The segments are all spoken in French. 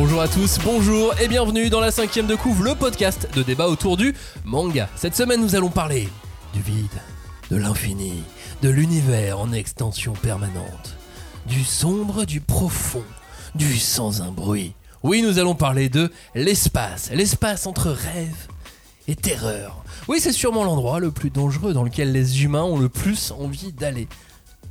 Bonjour à tous, bonjour et bienvenue dans la cinquième de couvre, le podcast de débat autour du manga. Cette semaine, nous allons parler du vide, de l'infini, de l'univers en extension permanente, du sombre, du profond, du sans un bruit. Oui, nous allons parler de l'espace, l'espace entre rêve et terreur. Oui, c'est sûrement l'endroit le plus dangereux dans lequel les humains ont le plus envie d'aller.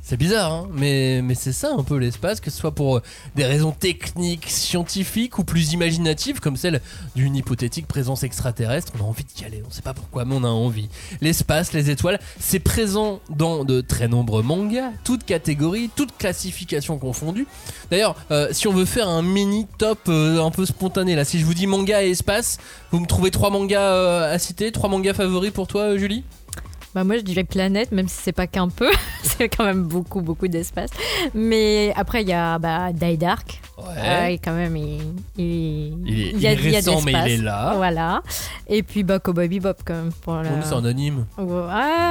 C'est bizarre, hein mais, c'est ça un peu l'espace, que ce soit pour euh, des raisons techniques, scientifiques ou plus imaginatives, comme celle d'une hypothétique présence extraterrestre. On a envie d'y aller, on sait pas pourquoi, mais on a envie. L'espace, les étoiles, c'est présent dans de très nombreux mangas, toutes catégories, toutes classifications confondues. D'ailleurs, euh, si on veut faire un mini top euh, un peu spontané, là, si je vous dis manga et espace, vous me trouvez trois mangas à citer, trois mangas favoris pour toi, Julie? Bah moi je dirais planète, même si c'est pas qu'un peu, c'est quand même beaucoup beaucoup d'espace. Mais après il y a bah, Die Dark, Ouais. Euh, quand même il, il, Il est, il y a, il est il y a récent, mais il est là. Voilà. Et puis bah Cowboy Bebop quand même pour la... C'est un anime. Ouais,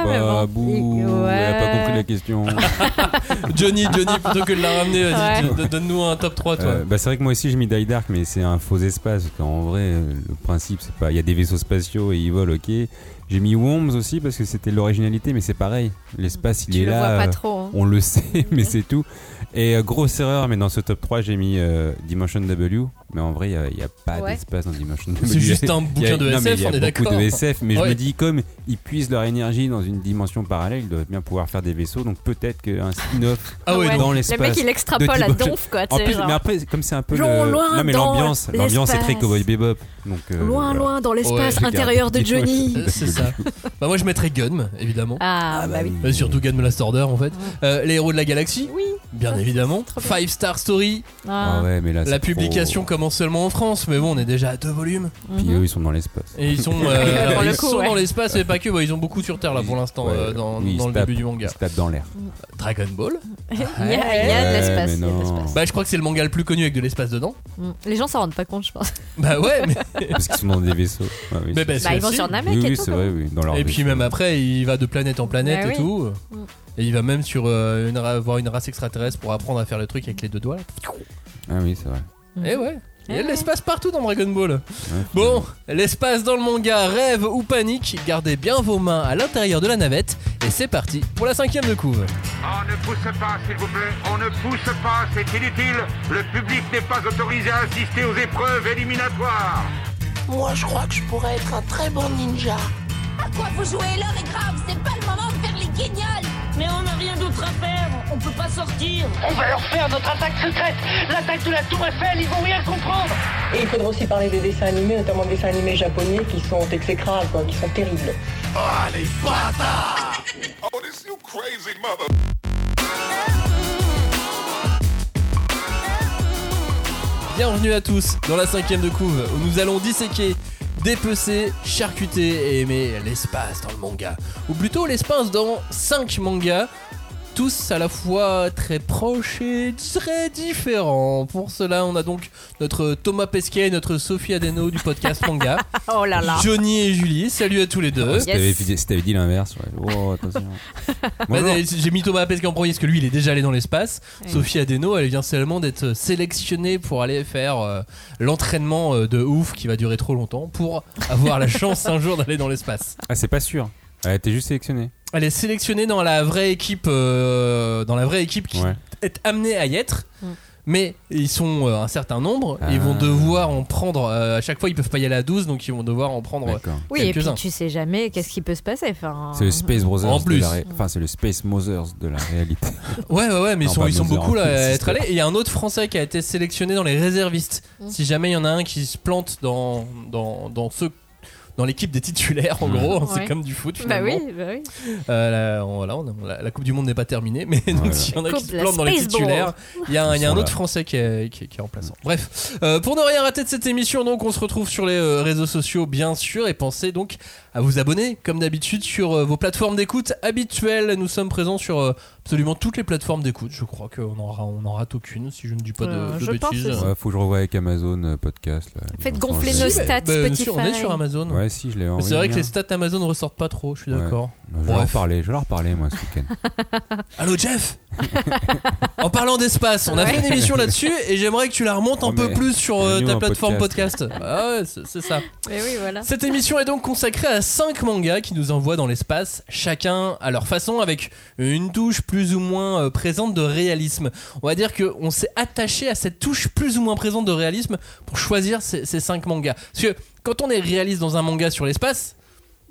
mais Bah, bon. bouh, Ouais. elle a pas compris la question. Johnny, Johnny, plutôt que de la ramener, Ouais. donne-nous un top 3, toi. Euh, bah, c'est vrai que moi aussi j'ai mis Die Dark, mais c'est un faux espace. qu'en vrai, le principe, c'est pas. Il y a des vaisseaux spatiaux et ils volent, ok. J'ai mis Worms aussi parce que c'était l'originalité, mais c'est pareil. L'espace, il Tu est le là. vois euh, pas trop. hein. On le sait, mais c'est tout. Et euh, grosse erreur, mais dans ce top 3, j'ai mis euh, Dimension W. Mais en vrai, il n'y a, pas Ouais. d'espace dans Dimension W. C'est juste un Il y a- bouquin de non, mais SF, il y a on est beaucoup d'accord. de SF, mais Ouais. je me dis, comme ils puisent leur énergie dans une dimension parallèle, ils doivent bien pouvoir faire des vaisseaux. Donc peut-être qu'un spin-off Ah ouais, Ouais. donc- dans Le l'espace. mec il extrapole à donf quoi. tu En sais, plus, genre. mais après, comme c'est un peu Loin, le... loin non mais dans l'ambiance, l'ambiance est très l'espace. Cowboy Bebop. Donc euh, Loin voilà. loin dans l'espace Ouais. intérieur de Johnny. Euh, C'est ça. Bah, moi, je mettrais Gun, évidemment. Ah, bah oui. Euh, surtout Gun Last Order, en fait. Euh, les héros de la galaxie, Oui. bien Ah, évidemment. Five Star Story, Ah ouais, mais là, la c'est publication trop- commence seulement en France, mais bon, on est déjà à deux volumes. Puis Mhm. eux, ils sont dans l'espace. Et ils sont, euh, alors, Pour le ils coup, sont ouais. dans l'espace, mais pas que, bah, ils ont beaucoup sur Terre là pour l'instant, Ouais. euh, dans, Oui, ils dans se le tapent- début du manga. Ils se tapent dans l'air. Dragon Ball. Il y a, il y a de Ouais, l'espace. mais il y a de non. l'espace. Bah, je crois que c'est le manga le plus connu avec de l'espace dedans. Mm. Les gens s'en rendent pas compte, je pense. Bah ouais, mais, Parce qu'ils sont dans des vaisseaux. Ouais, oui, mais c'est- bah, Bah, c'est ils vont aussi. sur Namek oui, et oui, tout. c'est quoi. vrai, oui. Dans leur Et puis vaisseau. même après, il va de planète en planète Bah et oui. tout. Mm. Et il va même sur euh, une, ra- voir une race extraterrestre pour apprendre à faire le truc avec les deux doigts. là. Ah oui, c'est vrai. Et ouais. Il y a de l'espace partout dans Dragon Ball. Ouais, Bon, l'espace dans le manga, rêve ou panique, gardez bien vos mains à l'intérieur de la navette. Et c'est parti pour la cinquième de couve. On ne pousse pas, s'il vous plaît. On ne pousse pas, c'est inutile. Le public n'est pas autorisé à assister aux épreuves éliminatoires. Moi, je crois que je pourrais être un très bon ninja. À quoi vous jouez L'heure est grave, c'est pas le moment de faire les guignols Mais on n'a rien d'autre à faire, on peut pas sortir. On va leur faire notre attaque secrète. L'attaque de la Tour Eiffel, ils vont rien comprendre. Et il faudra aussi parler des dessins animés, notamment des dessins animés japonais qui sont exécrables, quoi, qui sont terribles. Bienvenue à tous dans la cinquième de couve où nous allons disséquer, dépecer, charcuter et aimer l'espace dans le manga. Ou plutôt l'espace dans 5 mangas, tous à la fois très proches et très différents. Pour cela, on a donc notre Thomas Pesquet et notre Sophie Adeno du podcast manga. Oh là là. Johnny et Julie, salut à tous les deux. Si t'avais Yes. dit, si t'avais dit l'inverse, ouais. Oh, attention. Bah. J'ai mis Thomas Pesquet en premier parce que lui il est déjà allé dans l'espace. Sophie Adeno elle vient seulement d'être sélectionnée pour aller faire euh, l'entraînement euh, de ouf qui va durer trop longtemps pour avoir la chance un jour d'aller dans l'espace. Ah, c'est pas sûr. Elle a été juste sélectionnée. Elle est sélectionnée dans la vraie équipe, euh, dans la vraie équipe qui Ouais. est amenée à y être. Mm. Mais ils sont euh, un certain nombre, et ils Ah. vont devoir en prendre. euh, à chaque fois, ils peuvent pas y aller à 12, donc ils vont devoir en prendre. Oui, et puis quelques-uns. tu sais jamais qu'est-ce qui peut se passer. Enfin, C'est le Space Brothers. En de plus. la ré- Enfin, c'est le Space Mothers de la réalité. Ouais, ouais, ouais, mais ils sont, ils beaucoup là, en à être allés. Et il y a un autre Français qui a été sélectionné dans les réservistes. Mm. Si jamais il y en a un qui se plante dans, dans, dans ceux. Dans l'équipe des titulaires, en gros, c'est comme du foot Bah oui, bah oui. Euh, la, on- voilà, on a- la, la Coupe du Monde n'est pas terminée, mais donc s'il y en a qui se plantent dans les titulaires, il y a un, y a autre là. Français qui est, qui est- qui est en remplaçant. Bref, euh, pour ne rien rater de cette émission, donc on se retrouve sur les euh, réseaux sociaux, bien sûr, et pensez donc à vous abonner, comme d'habitude, sur euh, vos plateformes d'écoute habituelles. Nous sommes présents sur euh, absolument toutes les plateformes d'écoute. Je crois qu'on aura, on en rate aucune, si je ne dis pas de, Euh, de bêtises. Ouais, faut que je revoie avec Amazon euh, Podcast. Là. Faites gonfler nos stats bah, bah, Spotify. sûr, on est sur Amazon. Ouais, si, je l'ai. C'est vrai que les stats Amazon ne ressortent pas trop, je suis Ouais. d'accord. Je vais leur Bref. parler, je vais leur parler moi ce week-end. Allô Jeff En parlant d'espace, on a fait une émission là-dessus et j'aimerais que tu la remontes un Oh, peu plus sur euh, ta plateforme podcast. Ah ouais, c'est c'est ça. Mais oui, voilà. Cette émission est donc consacrée à 5 mangas qui nous envoient dans l'espace, chacun à leur façon, avec une touche plus ou moins euh, présente de réalisme. On va dire qu'on s'est attaché à cette touche plus ou moins présente de réalisme pour choisir ces, ces 5 mangas. Parce que quand on est réaliste dans un manga sur l'espace,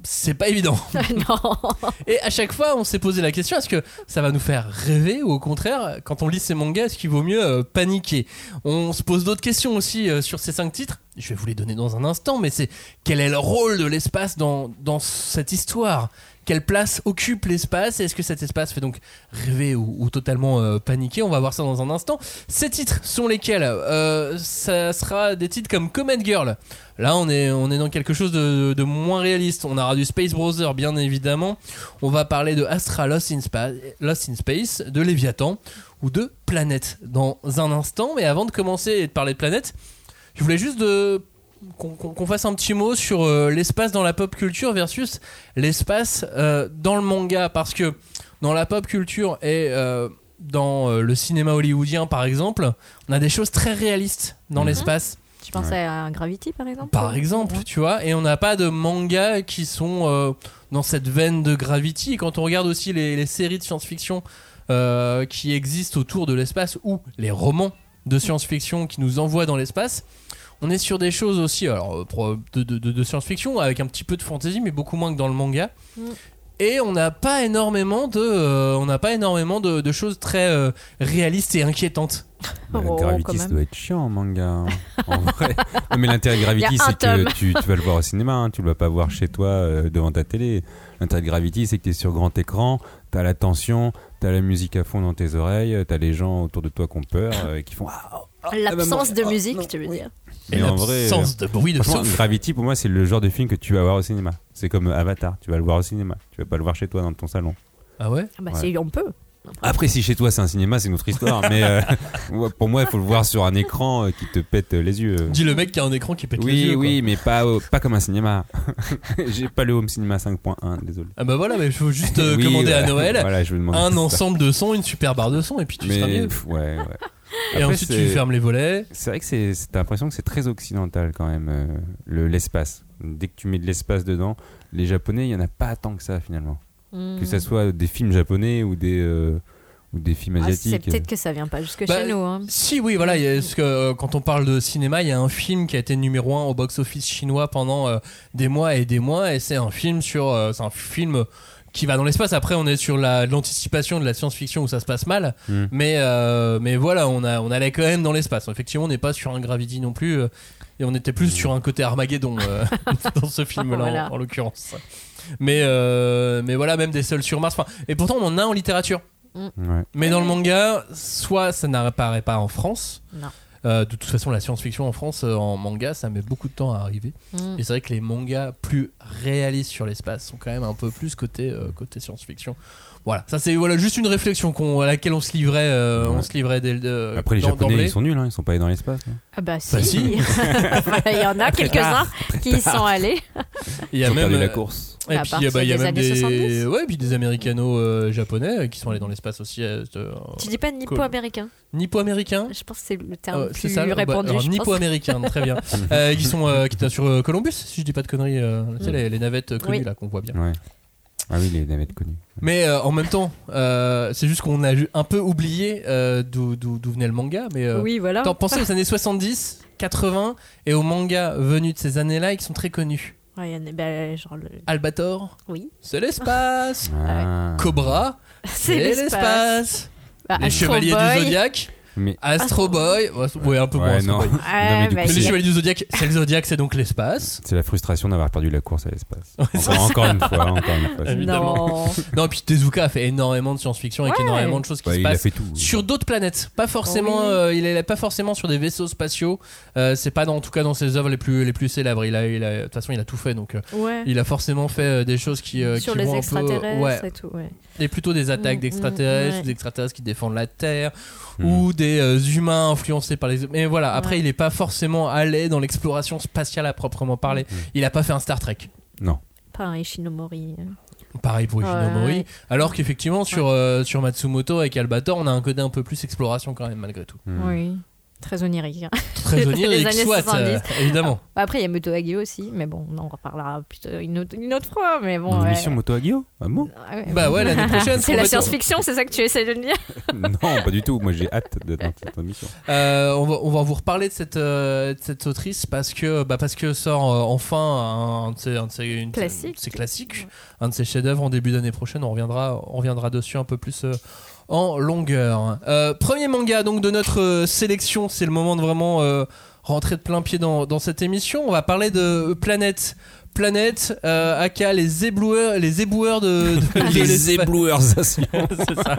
c'est pas évident. non. Et à chaque fois, on s'est posé la question est-ce que ça va nous faire rêver ou au contraire, quand on lit ces mangas, est-ce qu'il vaut mieux euh, paniquer? On se pose d'autres questions aussi euh, sur ces cinq titres. Je vais vous les donner dans un instant, mais c'est quel est le rôle de l'espace dans, dans cette histoire? Quelle place occupe l'espace Est-ce que cet espace fait donc rêver ou, totalement euh, paniquer? On va voir ça dans un instant. Ces titres sont lesquels? Euh, Ça sera des titres comme Comet Girl. Là, on est, on est dans quelque chose de, moins réaliste. On aura du Space Browser, bien évidemment. On va parler de Astra Lost in, Lost in Space, de Léviathan ou de Planète dans un instant. Mais avant de commencer et de parler de Planète, je voulais juste de qu'on fasse un petit mot sur euh, l'espace dans la pop culture versus l'espace euh, dans le manga. Parce que dans la pop culture et euh, dans euh, le cinéma hollywoodien par exemple on a des choses très réalistes dans Mhm. l'espace. Tu pensais à Gravity, par exemple? Par exemple, tu vois, et on n'a pas de mangas qui sont euh, dans cette veine de Gravity. Et quand on regarde aussi les, les séries de science-fiction euh, qui existent autour de l'espace ou les romans de science-fiction qui nous envoient dans l'espace, on est sur des choses aussi alors, euh, de, de- de- de science-fiction avec un petit peu de fantasy, mais beaucoup moins que dans le manga. Mm. Et on n'a pas énormément de, euh, on n'a pas énormément de, de choses très euh, réalistes et inquiétantes. Bah, Oh, quand Gravity, ça doit être chiant en manga. hein. En vrai. Non, mais l'intérêt de Gravity, c'est que tu, tu vas le voir au cinéma. hein. Tu le vas pas voir chez toi euh, devant ta télé. L'intérêt de Gravity, c'est que tu es sur grand écran. T'as la tension, t'as la musique à fond dans tes oreilles, t'as les gens autour de toi qui ont peur, euh, qui font. Ah, ah, L'absence de ah, musique, non, tu veux oui. dire Et Mais en vrai, l'absence de bruit de Franchement, souffle. Gravity, pour moi, c'est le genre de film que tu vas voir au cinéma. C'est comme Avatar, tu vas le voir au cinéma. Tu vas pas le voir chez toi dans ton salon. Ah ouais? Ah Bah, Ouais. si on peut. Après, si chez toi c'est un cinéma, c'est une autre histoire. mais euh, ouais, pour moi, il faut le voir sur un écran euh, qui te pète les yeux. Dis le mec qui a un écran qui pète les Oui, yeux. quoi. oui, mais pas, pas comme un cinéma. J'ai pas le home cinéma 5.1, désolé. Ah bah voilà, mais il faut juste euh, Oui, commander à. Noël Voilà, je vais demander un ça. ensemble de sons, une super barre de son, et puis tu seras Mais mieux. pff, ouais, ouais. Et Après, ensuite tu c'est- fermes les volets. C'est vrai que c'est, c'est- t'as l'impression que c'est très occidental quand même, euh, le, l'espace. Dès que tu mets de l'espace dedans, les Japonais, il y en a pas tant que ça finalement. Hmm. Que ce soit des films japonais ou des, euh, ou des films Ah, c'est asiatiques. peut-être que ça vient pas jusque Bah, chez nous. Hein. Si, oui, voilà, il y a- parce que euh, quand on parle de cinéma, il y a un film qui a été numéro 1 au box-office chinois pendant euh, des mois et des mois, et c'est un film sur. euh, c'est un film qui va dans l'espace. Après, on est sur la- l'anticipation de la science-fiction où ça se passe mal, Hmm. mais, euh, mais voilà, on, a, on allait quand même dans l'espace. Effectivement, on n'est pas sur un Gravity non plus, euh, et on était plus sur un côté Armageddon euh, dans ce film-là, Voilà. en, en l'occurrence. Mais, euh, mais voilà, même des sols sur Mars. Enfin, et pourtant, on en a en littérature. Ouais. Mais dans le manga, soit ça n'apparaît pas en France. Non. Euh, de toute façon, la science-fiction en France, euh, en manga, ça met beaucoup de temps à arriver. Hmm. Et c'est vrai que les mangas plus réalistes sur l'espace sont quand même un peu plus côté, euh, côté science-fiction. Voilà, ça c'est voilà, juste une réflexion qu'on- à laquelle on se livrait, euh, Ouais. on se livrait dès, le- Après, les Japonais, ils sont nuls, hein, ils sont pas allés dans l'espace. hein. Ah bah si. Bah, si. Il y en a quelques-uns qui y sont allés. Il y a Ils ont même la euh, course. Et puis bah, il y a des même des, 70. ouais, puis des américano-japonais euh, qui sont allés dans l'espace aussi. euh, de- Tu dis pas nippo-américain Nippo-américains Je pense que c'est le terme Euh, plus c'est ça, bah, répandu. alors, je pense. Nippo-américain, très bien. Euh, qui sont euh, qui étaient sur euh, Columbus, si je dis pas de conneries, euh, tu sais, Mm. les, les navettes connues là qu'on voit bien. Ah oui, les navettes connues. Mais euh, en même temps, euh, c'est juste qu'on a un peu oublié euh, d'où d'où- d'où venait le manga. Mais euh, Oui, voilà. t'en pensez aux années 70, 80 et aux mangas venus de ces années-là et qui sont très connus. Ouais, il y en a- bah, genre le- Albator, Oui. c'est l'espace. Ah. Cobra, c'est l'espace. Bah, Les Astro Chevaliers Boy. du Zodiac, Mais Astro Boy, ouais, ouais, un peu moins. Ouais, Astro non. Boy. Non, mais bah, coup, les Chevaliers du Zodiac, c'est le Zodiac, c'est donc l'espace. c'est la frustration d'avoir perdu la course à l'espace. encore, encore une fois, encore une fois. Évidemment. Non. Non, puis Tezuka a fait énormément de science-fiction avec Ouais. énormément de choses qui Ouais, se passent. fait tout. sur d'autres planètes, pas forcément. Oui. euh, il est pas forcément sur des vaisseaux spatiaux. Euh, c'est pas dans, en tout cas dans ses œuvres les plus les plus célèbres. Il a, il a- de toute façon, il a tout fait, donc euh, Ouais. il a forcément fait des choses qui, euh, Sur qui les vont un peu, extraterrestres ouais, et tout, ouais. et plutôt des attaques Mm, d'extraterrestres, mm, ouais. des extraterrestres qui défendent la Terre, Ou des euh, humains influencés par les. Mais voilà, après, Ouais. il est pas forcément allé dans l'exploration spatiale à proprement parler. Mhm. Il a pas fait un Star Trek. Non. Pas un Ishinomori. euh. Pareil pour Ishinomori. Ouais. Alors qu'effectivement, sur, euh, sur Matsumoto avec Albator, on a un côté un peu plus exploration quand même, malgré tout. Hmm. Oui. Très onirique. hein. Très Les onirique, années soit, 70. euh, évidemment. Bah, Après, il y a Moto Hagio aussi, mais bon, on en reparlera plutôt une autre, une autre fois. Mais bon, Une ouais. émission Moto Hagio Ah bon Ah ouais. Bah ouais, l'année prochaine. C'est la science-fiction, c'est ça que tu essaies de me dire Non, pas du tout. Moi, j'ai hâte de dans cette émission. Euh, on, va, on va vous reparler de cette, euh, de cette autrice parce que, bah parce que sort euh, enfin un, de ses, un de ses- une- Classique. de ses classiques, un de ses chefs-d'œuvre en début d'année prochaine. On reviendra, on reviendra dessus un peu plus euh, en longueur. Euh, premier manga donc de notre euh, sélection, c'est le moment de vraiment euh, rentrer de plein pied dans, dans cette émission. On va parler de Planète. Planète, euh, aka les ébloueurs, les éboueurs de, de- de Les. C'est ça.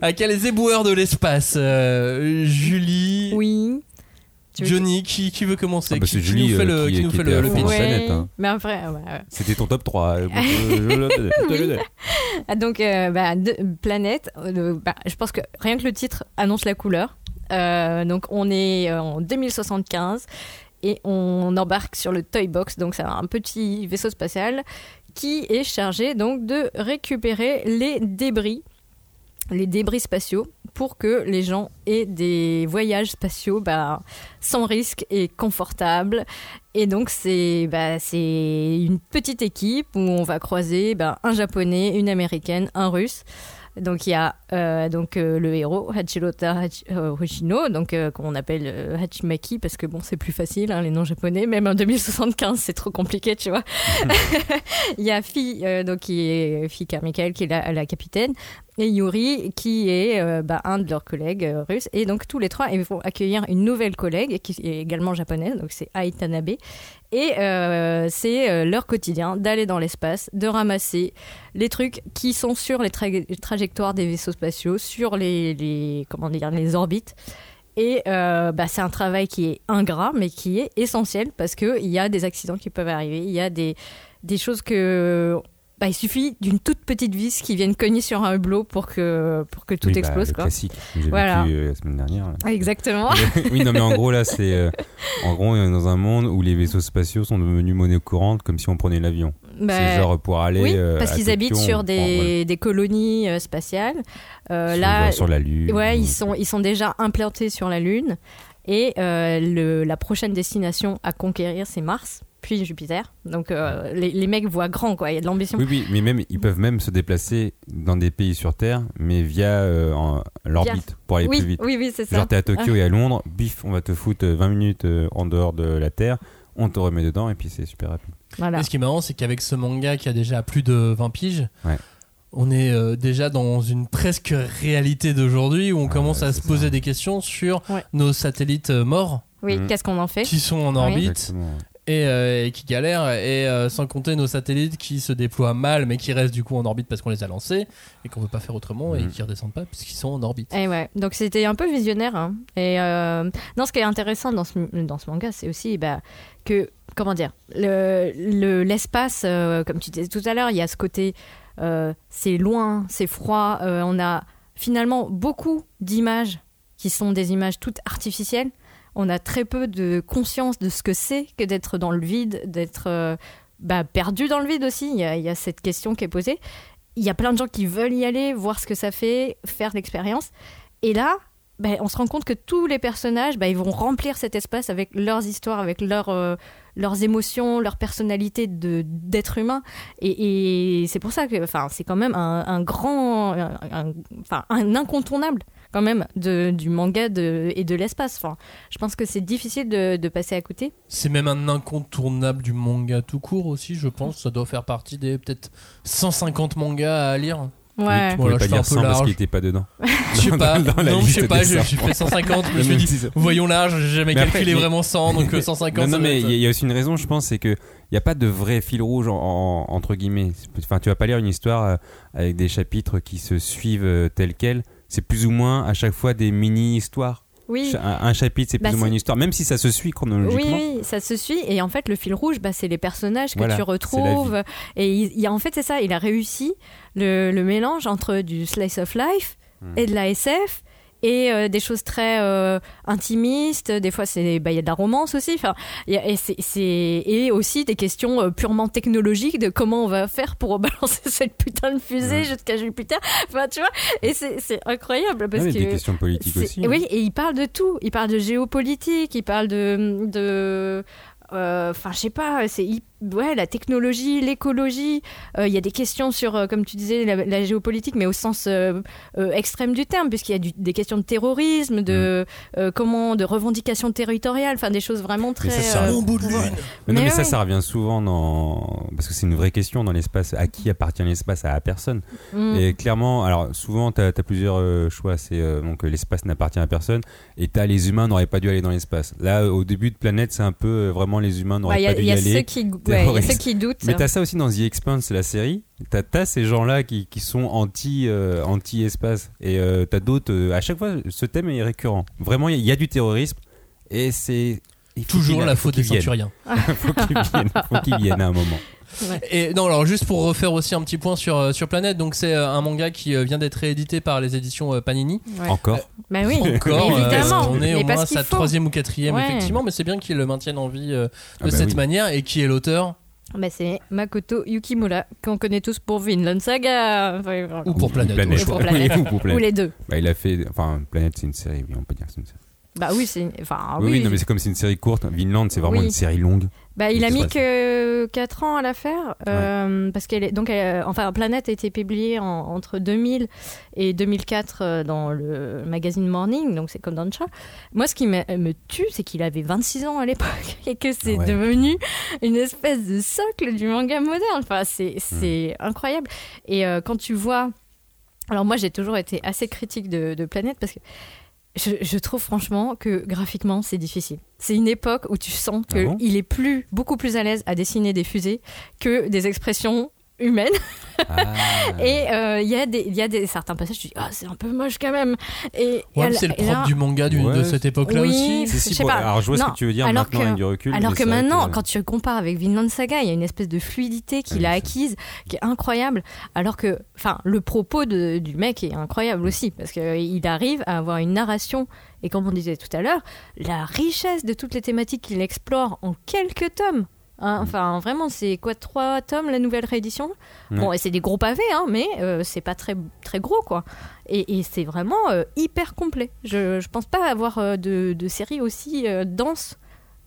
Aka les éboueurs de l'espace. Euh, Julie, Oui. Tu Johnny, qui, qui veut commencer Ah bah, Qui, c'est qui Julie, nous fait euh, le, qui- qui nous fait le, pitch Ouais, hein. Mais après, ouais, ouais. C'était ton top 3. euh, je- je- je- Ah, Donc, euh, bah, de- Planète, euh, bah, je pense que rien que le titre annonce la couleur. Euh, donc, on est euh, en 2075 et on embarque sur le Toy Box, donc c'est un petit vaisseau spatial qui est chargé donc de récupérer les débris, les débris spatiaux, pour que les gens aient des voyages spatiaux bah, sans risque et confortables. Et donc c'est bah, c'est une petite équipe où on va croiser bah, un japonais, une américaine, un russe. Donc il y a euh, donc euh, le héros Hachirota Hachi- euh, Hoshino, donc qu'on appelle Hachimaki parce que bon c'est plus facile hein, les noms japonais, même en 2075 c'est trop compliqué tu vois. il y a Fi donc qui est Fika Michael qui est la, la capitaine et Yuri qui est bah, un de leurs collègues russes et donc tous les trois ils vont accueillir une nouvelle collègue qui est également japonaise donc c'est Ai Tanabe et euh, c'est euh, leur quotidien d'aller dans l'espace, de ramasser les trucs qui sont sur les tra- trajectoires des vaisseaux spatiaux, sur les, comment dire, les orbites. Et euh, bah, c'est un travail qui est ingrat, mais qui est essentiel parce qu'il y a des accidents qui peuvent arriver, il y a des choses que... bah, il suffit d'une toute petite vis qui vienne cogner sur un hublot pour que, pour que tout Oui, bah, explose. le quoi. classique que j'ai Voilà. vécu euh, la semaine dernière. là. Exactement. oui, non, mais en gros, là, c'est. euh, en gros, on est dans un monde où les vaisseaux spatiaux sont devenus monnaie courante comme si on prenait l'avion. Bah, c'est genre pour aller. oui, euh, parce qu'ils habitent sur prend, des, voilà, des colonies euh, spatiales. Sur, là, genre sur la Lune. Ouais, ou- ils sont, ils sont déjà implantés sur la Lune. Et le- la prochaine destination à conquérir, c'est Mars, puis Jupiter. Donc euh, les, les mecs voient grand, quoi. Il y a de l'ambition. Oui, oui, mais même ils peuvent même se déplacer dans des pays sur Terre, mais via euh, en- l'orbite pour aller oui, plus vite. oui, oui, c'est ça. Genre t'es à Tokyo et à Londres, bif, on va te foutre 20 minutes euh, en dehors de la Terre, on te remet dedans et puis c'est super rapide. Voilà. Et ce qui est marrant, c'est qu'avec ce manga qui a déjà plus de 20 piges, Ouais. on est euh, déjà dans une presque réalité d'aujourd'hui où on Ah, commence à se poser ça. des questions sur Ouais. nos satellites morts Oui, Mm. qu'est-ce qu'on en fait qui sont en orbite. Et, euh, et qui galèrent, et euh, sans compter nos satellites qui se déploient mal mais qui restent du coup en orbite parce qu'on les a lancés et qu'on veut pas faire autrement et Mhm. qui redescendent pas puisqu'ils sont en orbite. Et ouais, donc c'était un peu visionnaire. hein. Et euh, non, ce qui est intéressant dans ce, dans ce manga, c'est aussi bah, que, comment dire, le- le- l'espace, euh, comme tu disais tout à l'heure, il y a ce côté, euh, c'est loin, c'est froid. euh, on a finalement beaucoup d'images qui sont des images toutes artificielles. On a très peu de conscience de ce que c'est que d'être dans le vide, d'être euh, bah, perdu dans le vide aussi. Il y, a, cette question qui est posée. Il y a plein de gens qui veulent y aller, voir ce que ça fait, faire l'expérience. Et là, ben, on se rend compte que tous les personnages, ben, ils vont remplir cet espace avec leurs histoires, avec leurs, euh, émotions, leur personnalité d'être humain. Et, c'est pour ça que c'est quand même un, grand, un incontournable quand même de, du manga de, et de l'espace. Enfin, je pense que c'est difficile de, de passer à côté. C'est même un incontournable du manga tout court aussi, je pense. Ça doit faire partie des peut-être 150 mangas à lire. Ouais. tu Voilà, pas je fais un peu 100 parce large. qu'il était pas dedans. Je sais pas. Dans la non, je sais pas. J'ai j'ai 100. fait 150. Je me suis dit, voyons large. J'ai jamais Mais après, calculé mais- vraiment 100, donc euh, 150. Non, non, doit mais être- il y, a- il y a aussi une raison, je pense, c'est que il n'y a pas de vrai fil rouge en- en- entre guillemets. Enfin, tu vas pas lire une histoire euh, avec des chapitres qui se suivent euh, tels quels. C'est plus ou moins à chaque fois des mini-histoires. Oui. Un, un chapitre, c'est plus Bah, ou moins une histoire, même si ça se suit Oui, chronologiquement. oui, ça se suit. Et en fait, le fil rouge, bah, c'est les personnages que Voilà, tu retrouves. Et il, il y a, en fait, c'est ça. Il a réussi le, le mélange entre du slice of life Hmm. et de la SF et euh, des choses très euh, intimistes. Des fois, c'est bah, il y a de la romance aussi. Enfin, et c'est c'est- et aussi des questions euh, purement technologiques de comment on va faire pour balancer cette putain de fusée jusqu'à Jupiter. Enfin, tu vois. Et c'est c'est incroyable parce Ah, mais que des questions politiques aussi. hein. Oui, et il parle de tout. Il parle de géopolitique, il parle de. de euh, Enfin, je sais pas, c'est hy- ouais, la technologie, l'écologie. Euh, Il y a des questions sur, euh, comme tu disais, la, la géopolitique, mais au sens euh, euh, extrême du terme, puisqu'il y a du- des questions de terrorisme, de euh, comment, de revendications territoriales, enfin des choses vraiment très. ça, ça- euh, bout de lune. Mais non, Mais mais ça, revient souvent dans. Parce que c'est une vraie question dans l'espace. À qui appartient l'espace? À personne. Mm. Et clairement, alors souvent, tu as, plusieurs euh, choix. C'est euh, donc l'espace n'appartient à personne. Et tu les humains n'auraient pas dû aller dans l'espace. Là, au début de Planète, c'est un peu euh, vraiment les humains n'auraient y a, pas dû il y y a aller. ceux qui, ouais, il y a ceux qui doutent. Mais t'as ça aussi dans The Expanse, la série. T'as as ces gens-là qui, qui sont anti euh, anti espace et euh, t'as d'autres. euh, à chaque fois, ce thème est récurrent. Vraiment, il y, a- il y a du terrorisme et c'est Toujours la faut faute des ceinturiens. faut qu'ils viennent, faut qu'ils viennent à un moment. Et non, alors juste pour refaire aussi un petit point sur, euh, sur Planète, donc c'est euh, un manga qui euh, vient d'être réédité par les éditions Panini. Ouais. Encore. Bah oui, Encore, évidemment. on est mais au moins à sa troisième ou quatrième, Ouais. effectivement, mais c'est bien qu'ils le maintiennent en vie euh, de Ah bah cette oui. manière. Et qui est l'auteur? Bah, c'est Makoto Yukimura, qu'on connaît tous pour Vinland Saga. Enfin, voilà. ou pour Planète. Planète. Ou pour Planète. Ou pour Ou Planète. les deux. Bah, il a fait. Enfin, Planète, c'est une série. Oui, on peut dire que c'est une série. Bah oui, c'est. Enfin, oui, oui. oui, non, mais c'est comme c'est une série courte. Vinland, c'est vraiment Oui. une série longue. Bah, il a mis que 4 ans à la faire. euh, Parce qu'elle est. Donc, elle- enfin, Planète a été publiée en- entre 2000 et 2004 euh, dans le magazine Morning, donc c'est comme dans le chat. Moi, ce qui me, tue, c'est qu'il avait 26 ans à l'époque et que c'est Ouais. devenu une espèce de socle du manga moderne. Enfin, c'est c'est incroyable. Et euh, quand tu vois. Alors, moi, j'ai toujours été assez critique de, de Planète parce que. Je, je trouve franchement que graphiquement c'est difficile. C'est une époque où tu sens Ah qu'il bon est plus, beaucoup plus à l'aise à dessiner des fusées que des expressions humaines. Ah. Et euh, il y a des, il y a des certains passages, tu dis ah c'est un peu moche quand même. Et, Ouais, c'est le propre là- du manga du- de cette époque-là Oui, aussi. C'est si je sais pour- pas. Alors, je vois ce que tu veux dire alors maintenant que- avec du recul. Alors que maintenant, que- quand tu compares avec Vinland Saga, il y a une espèce de fluidité qu'il Ouais, a c'est- acquise qui est incroyable. Alors que, enfin, le propos de- du mec est incroyable aussi parce qu'il arrive à avoir une narration et comme on disait tout à l'heure, la richesse de toutes les thématiques qu'il explore en quelques tomes. Hein, Enfin, vraiment, c'est quoi, trois tomes la nouvelle réédition? Ouais. Bon, et c'est des gros pavés, hein, mais euh, c'est pas très, très gros, quoi. Et, et c'est vraiment euh, hyper complet. Je, je pense pas avoir euh, de, de série aussi euh, dense,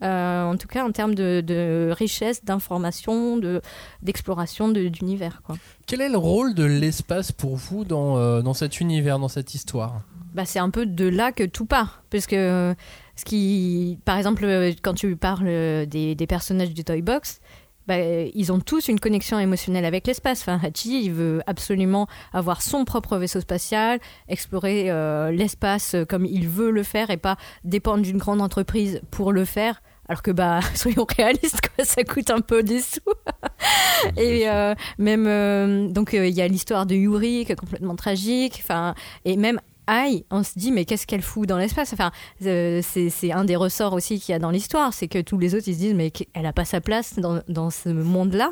euh, en tout cas en termes de, de richesse, d'information, de, d'exploration de- d'univers, quoi. Quel est le rôle de l'espace pour vous dans, euh, dans cet univers, dans cette histoire? Bah, c'est un peu de là que tout part. Parce que, euh, ce qui, par exemple, euh, quand tu parles euh, des, des personnages du Toy Box, bah, euh, ils ont tous une connexion émotionnelle avec l'espace. Enfin, Hachi, il veut absolument avoir son propre vaisseau spatial, explorer euh, l'espace comme il veut le faire et pas dépendre d'une grande entreprise pour le faire. Alors que, bah, soyons réalistes, quoi, ça coûte un peu des sous. Et euh, même, euh, donc, il y a l'histoire de Yuri qui est complètement tragique. Enfin, et même Ai, on se dit, mais qu'est-ce qu'elle fout dans l'espace? Enfin, euh, c'est un des ressorts aussi qu'il y a dans l'histoire, c'est que tous les autres, ils se disent, mais elle a pas sa place dans, dans ce monde-là.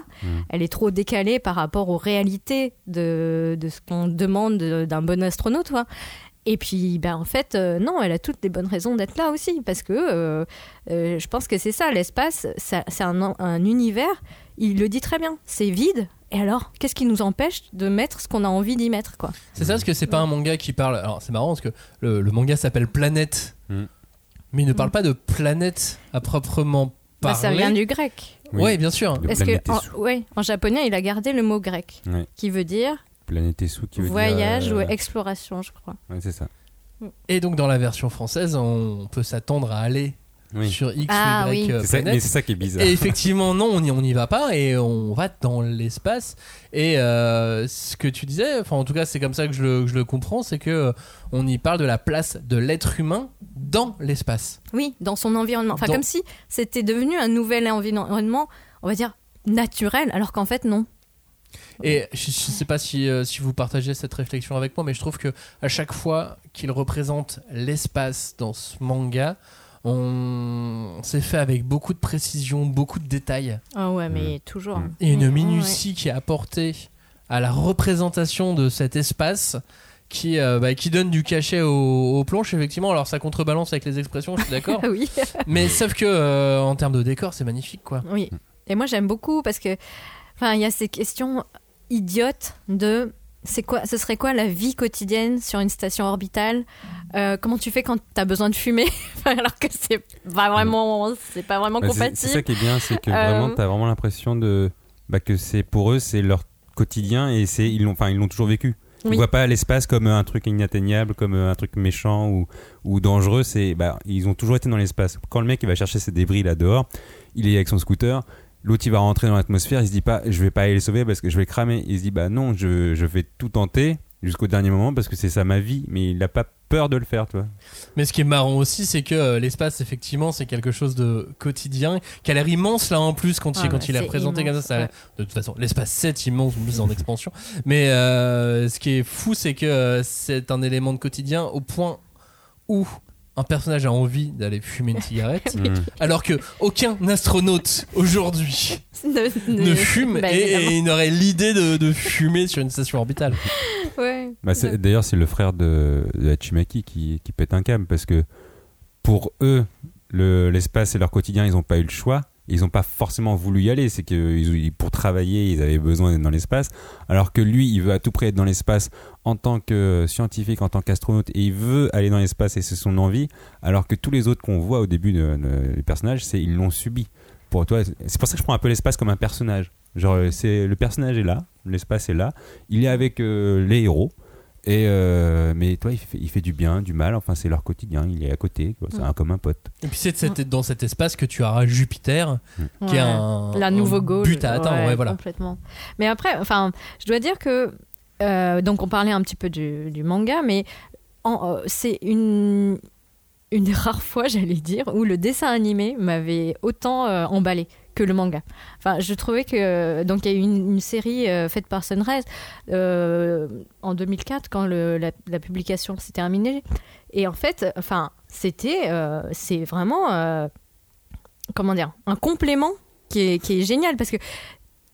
Elle est trop décalée par rapport aux réalités de, de ce qu'on demande de- d'un bon astronaute, quoi. Et puis, ben, en fait, euh, non, elle a toutes les bonnes raisons d'être là aussi, parce que euh, euh, je pense que c'est ça, l'espace, c'est un, un univers, il le dit très bien, c'est vide, et alors, qu'est-ce qui nous empêche de mettre ce qu'on a envie d'y mettre, quoi C'est ça, parce que c'est pas un manga qui parle. Alors c'est marrant parce que le, le manga s'appelle Planète, Mm. mais il ne parle pas de planète à proprement Bah, parler. Ça vient du grec. Oui. Ouais, bien sûr. Est-ce que, en, ouais, en japonais, il a gardé le mot grec, Ouais. qui veut dire Planète qui veut voyage dire, ou euh, exploration, je crois. ouais, c'est ça. Et donc dans la version française, on peut s'attendre à aller Oui. sur X Ah, ou Y oui. euh, C'est ça, planète. mais c'est ça qui est bizarre. Et effectivement, non, on n'y on y va pas et on va dans l'espace. Et euh, ce que tu disais, enfin en tout cas c'est comme ça que je le, que je le comprends, c'est que euh, on y parle de la place de l'être humain dans l'espace. Oui, dans son environnement. Enfin, Dans- comme si c'était devenu un nouvel environnement, on va dire, naturel, alors qu'en fait, non. Et je, je sais pas si, euh, si vous partagez cette réflexion avec moi, mais je trouve que à chaque fois qu'il représente l'espace dans ce manga, on s'est fait avec beaucoup de précision, beaucoup de détails Ah ouais, mais toujours. Mm. et une Ouais, minutie qui est apportée à la représentation de cet espace qui, euh, bah, qui donne du cachet aux, aux planches, effectivement. Alors ça contrebalance avec les expressions, je suis d'accord. oui. Mais sauf que euh, en termes de décor, c'est magnifique, quoi. Oui. Et moi, j'aime beaucoup parce que, enfin, il y a ces questions idiotes de c'est quoi, ce serait quoi la vie quotidienne sur une station orbitale? Euh, Comment tu fais quand tu as besoin de fumer? Alors que c'est pas vraiment, c'est pas vraiment Bah, compatible. C'est ça qui est bien, c'est que Euh, vraiment, t'as vraiment l'impression de bah, que c'est pour eux, c'est leur quotidien et c'est ils l'ont, enfin ils l'ont toujours vécu. Ils Oui. voient pas l'espace comme un truc inatteignable, comme un truc méchant ou, ou dangereux. C'est bah ils ont toujours été dans l'espace. Quand le mec il va chercher ses débris là dehors, il est avec son scooter. L'autre il va rentrer dans l'atmosphère, il se dit pas je vais pas aller les sauver parce que je vais cramer. Il se dit bah non je, je vais tout tenter jusqu'au dernier moment parce que c'est ça ma vie. Mais il a pas peur de le faire, tu vois. Mais ce qui est marrant aussi, c'est que euh, l'espace, effectivement, c'est quelque chose de quotidien, qui a l'air immense là en plus quand, il, Ah quand il est c'est présenté comme ça. a ouais. De toute façon, l'espace 7 immense, plus en expansion. Mais euh, ce qui est fou, c'est que euh, c'est un élément de quotidien au point où un personnage a envie d'aller fumer une cigarette, Mm. alors que aucun astronaute aujourd'hui ne, ne fume Bah, et, et il n'aurait l'idée de, de fumer sur une station orbitale. Ouais. Bah, c'est- D'ailleurs, c'est le frère de, de Hachimaki qui, qui pète un câble parce que pour eux, le- l'espace et leur quotidien, ils n'ont pas eu le choix. Ils n'ont pas forcément voulu y aller. C'est que pour travailler, ils avaient besoin d'être dans l'espace. Alors que lui, il veut à tout prix être dans l'espace en tant que scientifique, en tant qu'astronaute, et il veut aller dans l'espace et c'est son envie. Alors que tous les autres qu'on voit au début de, de- du personnage, c'est ils l'ont subi. Pour toi, c'est pour ça que je prends un peu l'espace comme un personnage. Genre, c'est le personnage est là, l'espace est là, il est avec euh, les héros. Et euh, mais toi, il fait, il fait du bien, du mal. Enfin, c'est leur quotidien. Il est à côté. quoi. C'est Mm. un, comme un pote. Et puis c'est de cette- dans cet espace que tu auras Jupiter, qui Ouais. est un, la un nouveau goal. but à atteindre. Ouais, voilà. Complètement. Mais après, enfin, je dois dire que euh, donc on parlait un petit peu du, du manga, mais en- euh, c'est une une des rares fois, j'allais dire, où le dessin animé m'avait autant euh, emballé que le manga. Enfin, je trouvais que donc il y a eu une, une série euh, faite par Sunrise euh, en 2004 quand le- la, la publication s'est terminée. Et en fait, enfin, c'était euh, c'est vraiment comment dire un complément qui est, qui est génial parce que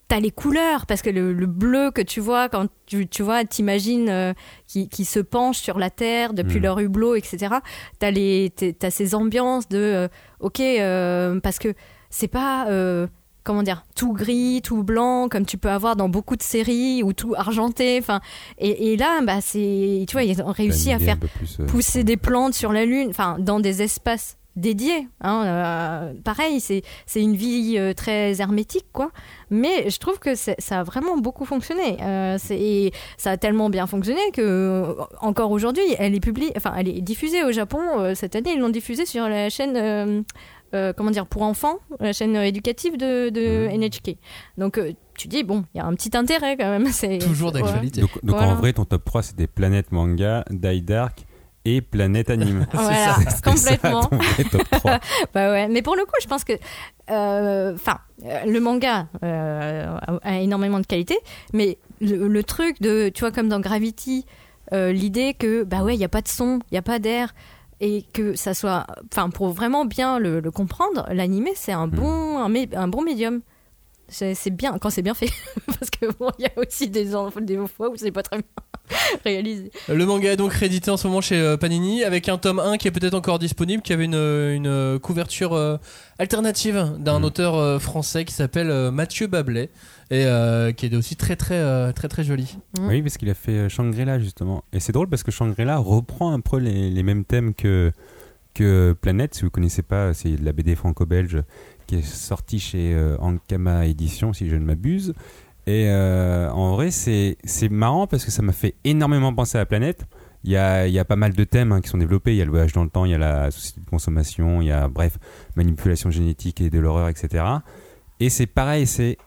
t'as les couleurs parce que le, le bleu que tu vois quand tu, tu vois t'imagines euh, qui, qui se penche sur la terre depuis Mm. leur hublot etc t'as les t'as ces ambiances de euh, ok euh, parce que c'est pas euh, comment dire tout gris tout blanc comme tu peux avoir dans beaucoup de séries ou tout argenté enfin et, et là bah c'est tu vois ils ont réussi à faire plus, euh, pousser des plantes sur la lune, enfin dans des espaces dédiés. hein, euh, pareil, c'est c'est une vie très hermétique, quoi. Mais je trouve que ça a vraiment beaucoup fonctionné. C'est- et ça a tellement bien fonctionné que encore aujourd'hui, elle est publiée, enfin elle est diffusée au Japon cette année. Ils l'ont diffusée sur la chaîne. Euh, comment dire pour enfants, la chaîne éducative de, de Mhm. NHK. Donc euh, tu dis bon, il y a un petit intérêt quand même. C'est Toujours ouais. d'actualité. Donc, donc Voilà. en vrai, ton top 3, c'était Planète Manga, Die Dark et Planète Anime. Voilà, ça, complètement. ton vrai top 3. Bah ouais, mais pour le coup, je pense que, euh, enfin, euh, le manga euh, a, énormément de qualité, mais le, le truc de, tu vois, comme dans Gravity, euh, l'idée que, bah ouais, il y a pas de son, il y a pas d'air, et que ça soit, enfin, pour vraiment bien le, le comprendre, l'animé c'est un bon, un, un bon médium. C'est bien quand c'est bien fait, parce que bon, il y a aussi des, des fois où c'est pas très bien réalisé. Le manga est donc réédité en ce moment chez euh, Panini avec un tome 1 qui est peut-être encore disponible, qui avait une, une couverture euh, alternative d'un Mhm. auteur euh, français qui s'appelle euh, Mathieu Bablet et euh, qui est aussi très très euh, très très joli. Oui, parce qu'il a fait euh, Shangri-La justement. Et c'est drôle parce que Shangri-La reprend un peu les, les mêmes thèmes que, que Planète. Si vous connaissez pas, c'est de la BD franco-belge qui est sortie chez euh, Ankama Édition, si je ne m'abuse. Et euh, en vrai, c'est marrant parce que ça m'a fait énormément penser à Planète. Il y a, il y a pas mal de thèmes hein, qui sont développés. Il y a le voyage dans le temps, il y a la société de consommation, il y a, bref, manipulation génétique et de l'horreur, etc. Et c'est pareil, c'est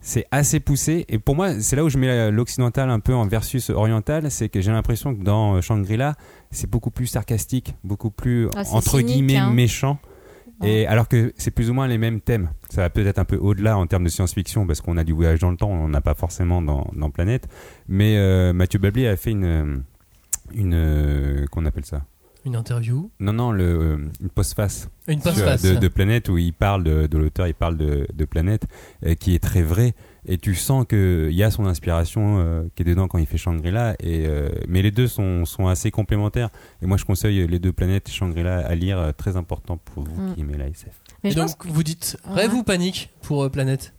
c'est assez poussé. Et pour moi, c'est là où je mets l'occidental un peu en versus oriental. C'est que j'ai l'impression que dans euh, Shangri-La, c'est beaucoup plus sarcastique, beaucoup plus, Ah, entre cynique, guillemets, hein. méchant. Et alors que c'est plus ou moins les mêmes thèmes. Ça va peut-être un peu au-delà en termes de science-fiction parce qu'on a du voyage dans le temps, on n'a pas forcément dans, dans Planète. Mais euh, Mathieu Bablier a fait une, une, euh, qu'on appelle ça, Une interview Non, non, le, euh, une postface Une sur- postface. de, de Planète où il parle de, de l'auteur, il parle de, de Planète, euh, qui est très vrai. Et tu sens qu'il y a son inspiration euh, qui est dedans quand il fait Shangri-La. Et, euh, mais les deux sont, sont assez complémentaires. Et moi, je conseille les deux Planètes et Shangri-La à lire, très important pour vous Mm. qui aimez la SF. Mais Et donc, que vous dites Ouais. rêve ou panique pour euh, Planète?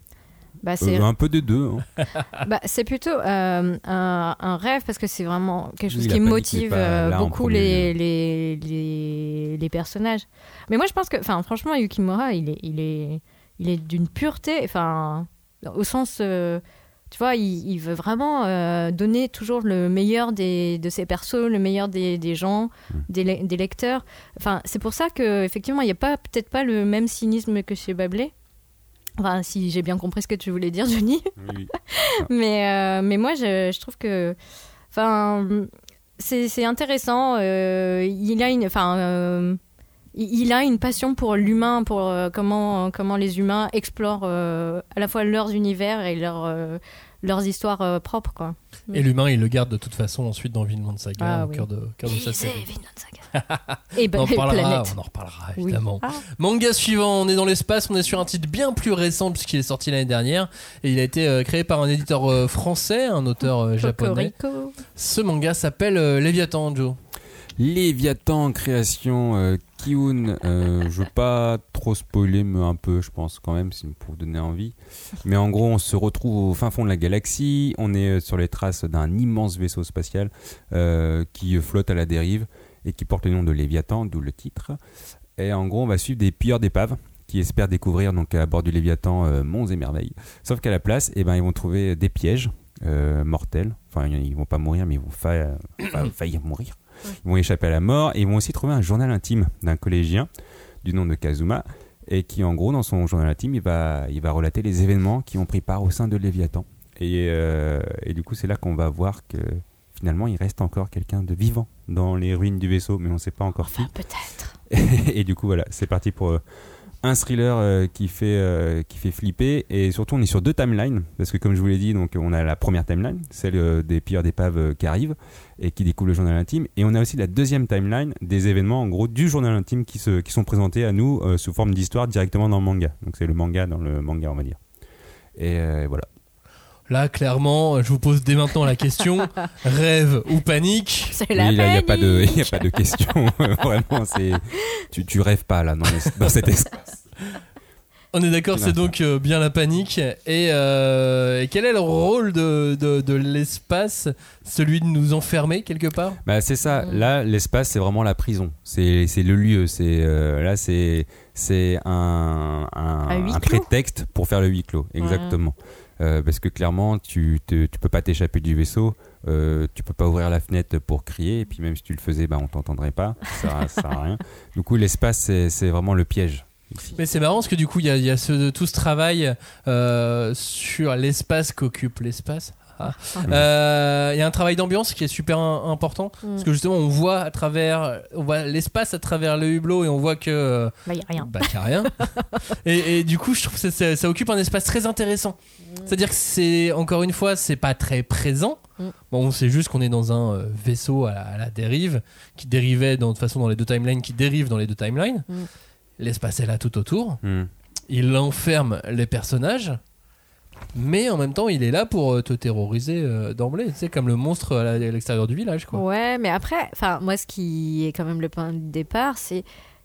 Bah, c'est Euh, un peu des deux. hein. bah, c'est plutôt euh, un, un rêve parce que c'est vraiment quelque chose Oui, qui motive euh, beaucoup les, les, les, les personnages. Mais moi, je pense que, enfin, franchement, Yukimura, il est, il est, il est d'une pureté, enfin, au sens, tu vois, il, il veut vraiment donner toujours le meilleur des, de ses persos, le meilleur des, des gens, Mm. des, le- des lecteurs. Enfin, c'est pour ça que effectivement, il n'y a pas peut-être pas le même cynisme que chez Bablé. Enfin, si j'ai bien compris ce que tu voulais dire, Johnny. mais, euh, mais moi, je, je trouve que. Enfin, c'est intéressant. euh, il a une. Enfin. euh, il a une passion pour l'humain, pour comment, comment les humains explorent à la fois leurs univers et leurs, leurs histoires euh, propres. Quoi. Et l'humain, il le garde de toute façon ensuite dans Vinland Saga, Ah, au oui. cœur de, cœur de sa série. Vinland Saga. et, On ba- en reparlera, on en reparlera Oui. évidemment. Ah. Manga suivant, on est dans l'espace, on est sur un titre bien plus récent puisqu'il est sorti l'année dernière et il a été euh, créé par un éditeur euh, français, un auteur japonais. Cocorico. Ce manga s'appelle Léviathan, Joe. Léviathan, création euh, Kiun. euh, je veux pas trop spoiler, mais un peu, je pense quand même, si- pour vous donner envie. Mais en gros, on se retrouve au fin fond de la galaxie. On est euh, sur les traces d'un immense vaisseau spatial euh, qui euh, flotte à la dérive et qui porte le nom de Léviathan, d'où le titre. Et en gros, on va suivre des pilleurs d'épaves qui espèrent découvrir donc à bord du Léviathan monts et merveilles. Sauf qu'à la place, eh ben, ils vont trouver des pièges mortels. Enfin, ils vont pas mourir, mais ils vont fa- fa- faillir mourir. Ils vont échapper à la mort et ils vont aussi trouver un journal intime d'un collégien du nom de Kazuma et qui en gros dans son journal intime il va, il va relater les événements qui ont pris part au sein de Léviathan. Et, euh, et du coup c'est là qu'on va voir que finalement il reste encore quelqu'un de vivant dans les ruines du vaisseau mais on ne sait pas encore qui. Enfin, peut-être. et du coup voilà c'est parti pour euh, un thriller euh, qui fait euh, qui fait flipper. Et surtout on est sur deux timelines parce que comme je vous l'ai dit donc on a la première timeline celle euh, des pilleurs d'épaves qui arrivent et qui découvrent le journal intime. Et on a aussi la deuxième timeline des événements en gros du journal intime qui se qui sont présentés à nous sous forme d'histoire directement dans le manga. Donc c'est le manga dans le manga on va dire. Et voilà Là, clairement, je vous pose dès maintenant la question rêve ou panique C'est la Oui, là il n'y a pas de y a pas de question vraiment c'est tu tu rêves pas là dans, les- dans cet espace On est d'accord, c'est donc euh, bien la panique. Et, euh, et quel est le rôle de, de, de l'espace? Celui de nous enfermer quelque part? Bah, c'est ça. Mm. Là, l'espace, c'est vraiment la prison. C'est c'est le lieu. C'est euh, là, c'est c'est un un, prétexte pour faire le huis clos. Exactement. Euh, parce que clairement, tu tu peux pas t'échapper du vaisseau. Euh, tu peux pas ouvrir la fenêtre pour crier. Et puis même si tu le faisais, bah on t'entendrait pas. Ça, ça sert à rien. Du coup, l'espace, c'est vraiment le piège. ici. Mais c'est marrant parce que du coup, il y a, il y a ce- tout ce travail euh, sur l'espace qu'occupe l'espace. Ah. Euh, Il y a un travail d'ambiance qui est super important Mm. parce que justement, on voit à travers, on voit l'espace à travers le hublot et on voit que euh, Bah, y a rien. bah, qu'il y a rien. et, et du coup, je trouve que ça, ça- ça occupe un espace très intéressant. C'est-à-dire que c'est, encore une fois, c'est pas très présent. Mm. Bon, on sait juste qu'on est dans un euh, vaisseau à la, à la dérive, qui dérivait dans- de toute façon dans les deux timelines, qui dérive dans les deux timelines. Mm. L'espace est là tout autour. Il enferme les personnages. Mais en même temps, il est là pour euh, te terroriser euh, d'emblée. Tu sais, comme le monstre à l'extérieur du village, quoi. Ouais, mais après, enfin, moi, ce qui est quand même le point de départ, c'est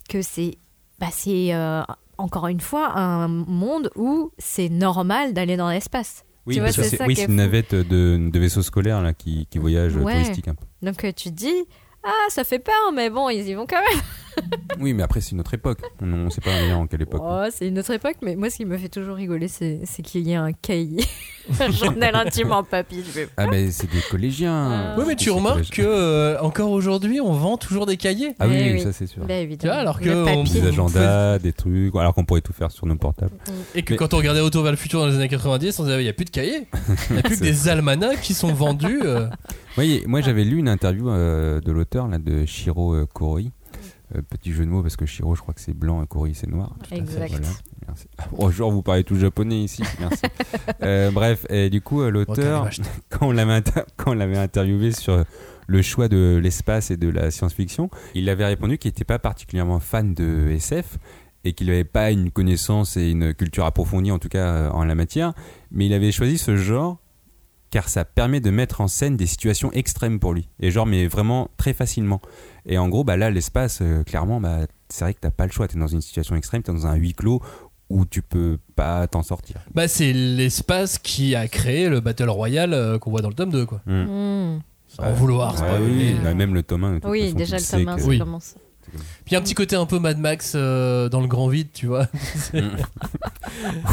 que c'est, bah, c'est euh, encore une fois un monde où c'est normal d'aller dans l'espace. Oui, c'est c'est ça oui, c'est une navette de, de vaisseau scolaire là, qui, qui voyage Ouais. touristique un peu. Donc tu te dis, ah, ça fait peur, mais bon, ils y vont quand même. Oui, mais après, c'est une autre époque. On ne sait pas en quelle époque. Oh, c'est une autre époque, mais moi, ce qui me fait toujours rigoler, c'est, c'est qu'il y ait un cahier, un journal intime en papier. Ah, mais c'est des collégiens. Oui, mais tu remarques que euh, encore aujourd'hui, on vend toujours des cahiers. Ah oui, Eh oui, oui. ça c'est sûr. bah, Tu évidemment. vois, alors que on-. Des agendas, des trucs, alors qu'on pourrait tout faire sur nos portables. Et que Mais- quand on regardait Retour vers le futur dans les années 90, on disait il n'y a plus de cahiers. Il n'y a plus que des almanachs qui sont vendus. euh. Oui, moi j'avais lu une interview euh, de l'auteur là, de Shiro euh, Koroi. Euh, petit jeu de mots parce que Shiro, je crois que c'est blanc et Koroi c'est noir. Tout à fait, Exact. voilà. Merci. Bonjour, vous parlez tout japonais ici. Merci. Euh, bref, et du coup, euh, l'auteur, quand on l'avait inter- interviewé sur le choix de l'espace et de la science-fiction. Il avait répondu qu'il n'était pas particulièrement fan de SF et qu'il n'avait pas une connaissance et une culture approfondie en tout cas en la matière, mais il avait choisi ce genre car ça permet de mettre en scène des situations extrêmes pour lui. Et genre, mais vraiment très facilement. Et en gros, bah là, l'espace, euh, clairement, bah, c'est vrai que t'as pas le choix. T'es dans une situation extrême, t'es dans un huis clos où tu peux pas t'en sortir. Bah, c'est l'espace qui a créé le Battle Royale euh, qu'on voit dans le tome 2, quoi. Mm. Hmm. Sans vouloir, c'est Ouais, pas oui, bah, même le tome 1. de toute Oui, façon, déjà le tome 1, que- ça Oui. commence. Puis il y a un petit côté un peu Mad Max euh, dans le grand vide, tu vois.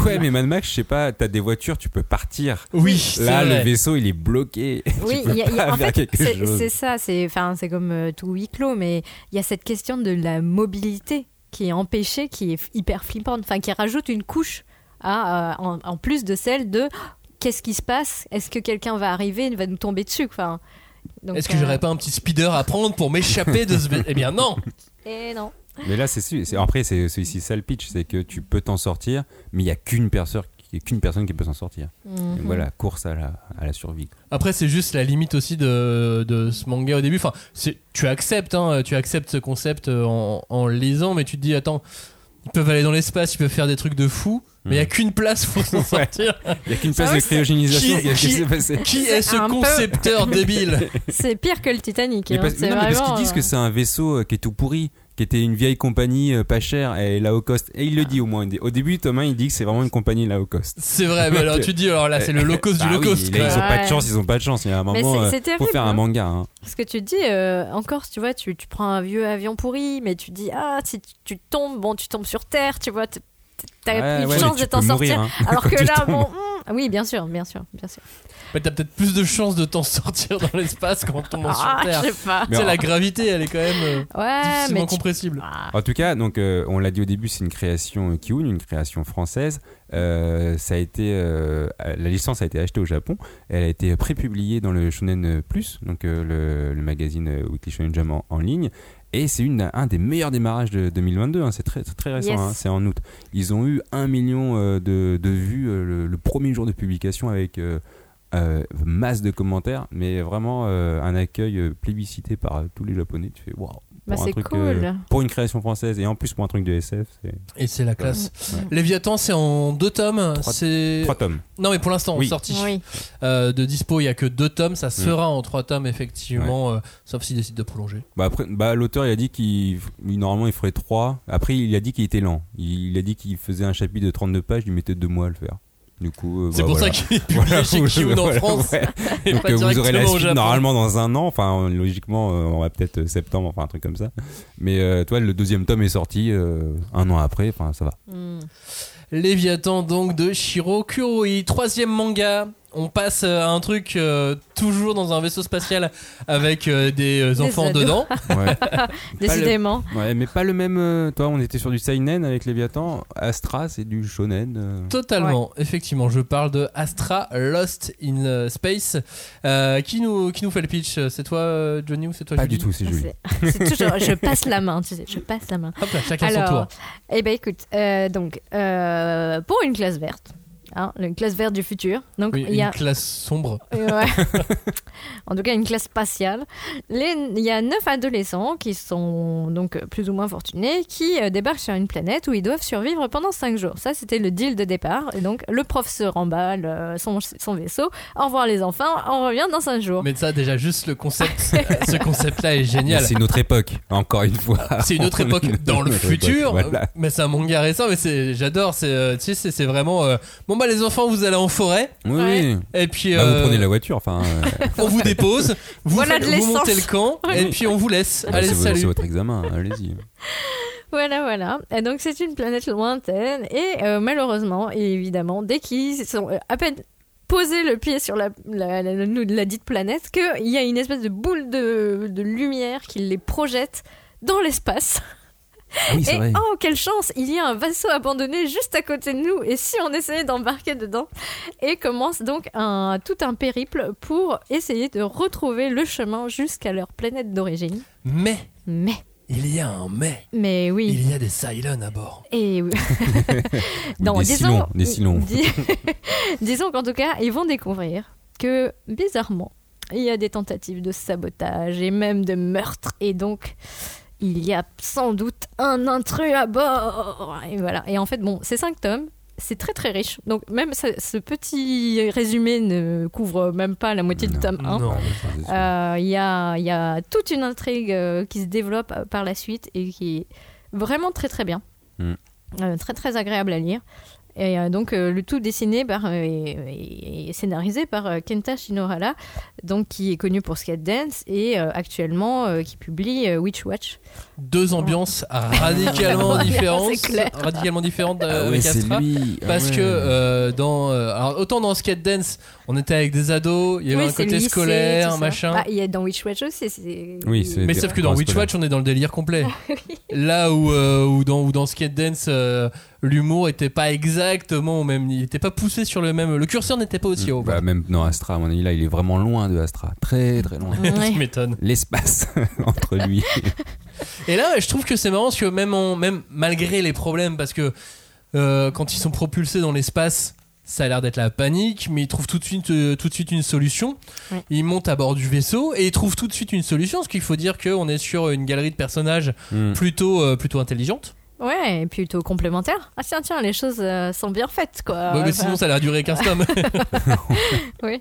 Ouais, mais Mad Max, je sais pas, t'as des voitures, tu peux partir. Oui, c'est Là, vrai. le vaisseau, il est bloqué. Oui, tu il y a- il y a- en fait, c'est ça, c'est enfin, c'est comme euh, tout huis clos, mais il y a cette question de la mobilité qui est empêchée, qui est hyper flippante, enfin, qui rajoute une couche à, euh, en, en plus de celle de oh, qu'est-ce qui se passe? Est-ce que quelqu'un va arriver, va nous tomber dessus enfin, Est-ce que euh, j'aurais pas un petit speeder à prendre pour m'échapper de ce. Eh bien, non Eh non. Mais là, c'est sûr. c'est- Après, c'est c'est ici ça le pitch, c'est que tu peux t'en sortir, mais il y a qu'une personne, il y a qu'une personne qui peut s'en sortir. Mhm. Donc Voilà, course à la, à la survie. Après, c'est juste la limite aussi de, de ce manga au début. Enfin, c'est- tu acceptes, hein, tu acceptes ce concept euh, en, en lisant, mais tu te dis, attends, ils peuvent aller dans l'espace, ils peuvent faire des trucs de fou, mais il y a qu'une place pour s'en Ouais. sortir. Il y a qu'une place de cryogénisation. Qui- est ce concepteur débile? C'est pire que le Titanic. Mais hein, parce, non, parce qu'ils disent euh, que c'est un vaisseau euh, qui est tout pourri, qui était une vieille compagnie euh, pas chère et low cost. Et il le dit au moins. Au début, Thomas, il dit que c'est vraiment une compagnie low cost. C'est vrai, mais alors tu dis, alors là, c'est le low cost Bah du low oui, cost. là, ils ont pas de chance, ils ont pas de chance. Il y a un Mais moment, c'est- euh, c'est faut faire un hein. manga. hein. Parce que tu te dis, euh, en Corse, tu vois, tu, tu prends un vieux avion pourri, mais tu te dis, ah, si tu, tu tombes, bon, tu tombes sur Terre, tu vois, t'as Ouais, une ouais, chance de t'en sortir. mourir, hein, Alors que là, tombes. bon, hmm, oui, bien sûr, bien sûr, bien sûr. Mais t'as peut-être plus de chances de t'en sortir dans l'espace qu'en tombant Ah, sur Terre. je sais pas. Tu sais, la gravité, elle est quand même euh, Ouais, difficilement mais tu- compressible. Ah, En tout cas, donc euh, on l'a dit au début, c'est une création euh, Kiun, une création française. Euh, ça a été, euh, la licence a été achetée au Japon. Elle a été prépubliée dans le Shonen Plus, donc euh, le, le magazine Weekly Shonen Jump en, en ligne. Et c'est une- un des meilleurs démarrages de 2022. hein. C'est très, très récent. Yes. hein. C'est en août. Ils ont eu un million euh, de, de vues euh, le, le premier jour de publication avec euh, euh, masse de commentaires, mais vraiment euh, un accueil euh, plébiscité par euh, tous les Japonais. Tu fais waouh. Bah, c'est truc, cool. euh, pour une création française et en plus pour un truc de SF, Et c'est la classe. Ouais. Léviathan, c'est en deux tomes. Trois- C'est trois tomes. non, mais pour l'instant, Oui. sorti Oui. euh, de dispo, il y a que deux tomes. Ça sera en trois tomes effectivement, euh, sauf s'il décide de prolonger. Bah après, bah l'auteur il a dit qu'il il- normalement il ferait 3 Après il a dit qu'il était lent. Il, il a dit qu'il faisait un chapitre de 32 pages, il lui mettait deux mois à le faire. Du coup, euh, C'est bah, pour voilà. ça qu'il est publié chez vous- Kiun en France. ouais. et Donc pas euh, vous aurez la suite normalement dans un an. Enfin logiquement euh, on va peut-être septembre, enfin un truc comme ça. Mais euh, toi le deuxième tome est sorti euh, un an après. Enfin ça va. Hmm. Léviathan donc de Shiro Kuroi. Troisième manga. On passe euh, à un truc euh, toujours dans un vaisseau spatial avec euh, des euh, enfants ados. dedans. Ouais. Décidément. Ouais, mais pas le même. euh, toi on était sur du seinen avec Léviathan. Astra c'est du shonen. euh. Totalement, effectivement. Je parle de Astra Lost in euh, Space. Euh, qui, nous, qui nous fait le pitch C'est toi, euh, Johnny, ou c'est toi, Pas Julie du tout c'est Julie. Toujours, je passe la main, tu sais, je passe la main. Hop là, chacun son Alors, tour. eh ben écoute, euh, donc euh, pour une classe verte, hein, une classe verte du futur, donc Oui, il y a une classe sombre. Euh, ouais. en tout cas, une classe spatiale. Les- Il y a neuf adolescents qui sont donc plus ou moins fortunés, qui euh, débarquent sur une planète où ils doivent survivre pendant cinq jours. Ça, c'était le deal de départ. Et donc, le prof se remballe euh, son, son vaisseau. Au revoir les enfants, on revient dans cinq jours. Mais ça, déjà, juste le concept, ce concept-là est génial. C'est une autre époque. Encore une fois. C'est une autre époque dans le époque, futur, voilà. mais c'est un manga récent, mais j'adore. C'est, euh, tu sais, c'est, c'est vraiment. euh, bon bah les enfants, vous allez en forêt, Oui, et puis Bah, euh, vous prenez la voiture, enfin. euh, on vous dépose, vous, Voilà faites- de vous montez le camp, et puis on vous laisse. bah, allez, c'est, salut. c'est votre examen, allez-y. Voilà, voilà. Et donc, c'est une planète lointaine. Et euh, malheureusement, et évidemment, dès qu'ils sont euh, à peine posé le pied sur la, la, la- la- la dite planète, qu'il y a une espèce de boule de, de lumière qui les projette dans l'espace. Ah oui, Et vrai. oh, quelle chance Il y a un vaisseau abandonné juste à côté de nous. Et si on essayait d'embarquer dedans? Et commence donc un, tout un périple pour essayer de retrouver le chemin jusqu'à leur planète d'origine. Mais Mais, il y a un mais. mais oui. Il y a des Cylons à bord. Et oui. Ou des Cylons, des Cylons. dis- disons qu'en tout cas, ils vont découvrir que bizarrement, il y a des tentatives de sabotage et même de meurtre. Et donc, il y a sans doute un intrus à bord. Et voilà. Et en fait, bon, c'est cinq tomes. C'est très très riche. Donc même ce, ce petit résumé ne couvre même pas la moitié du tome 1. Non. Euh, Il y, a, y a toute une intrigue euh, qui se développe euh, par la suite et qui est vraiment très très bien. Mm. Euh, très très agréable à lire. Et euh, donc euh, le tout dessiné par, euh, et, scénarisé par euh, Kenta Shinohara, donc qui est connu pour Skate Dance et euh, actuellement euh, qui publie euh, Witch Watch. Deux ambiances radicalement différentes. c'est clair. Radicalement différentes euh, Ah ouais, avec lui. Ah Parce ouais. que euh, dans euh, alors autant dans Skate Dance on était avec des ados il y avait Oui, un côté lycée, scolaire machin Bah, Il y a dans Witch Watch aussi. c'est- Oui, c'est- mais sauf que dans Witch. Watch on est dans le délire complet là où, euh, où dans, où dans Skate Dance euh, l'humour était pas exactement au même il était pas poussé sur le même le curseur n'était pas aussi haut Bah, même dans Astra, à mon avis, là, il est vraiment loin de Astra. Très, très loin. Ouais. tu m'étonnes L'espace entre lui. Et là, je trouve que c'est marrant parce que même, en- même malgré les problèmes, parce que euh, quand ils sont propulsés dans l'espace, ça a l'air d'être la panique, mais ils trouvent tout de suite, euh, tout de suite une solution. Ils montent à bord du vaisseau et ils trouvent tout de suite une solution, parce qu'il faut dire qu'on est sur une galerie de personnages Hmm. plutôt, euh, plutôt intelligente. Ouais, et plutôt complémentaire. Ah tiens, tiens, les choses euh, sont bien faites, quoi. Ouais, mais sinon, ça a l'air durer 15 tomes. Oui.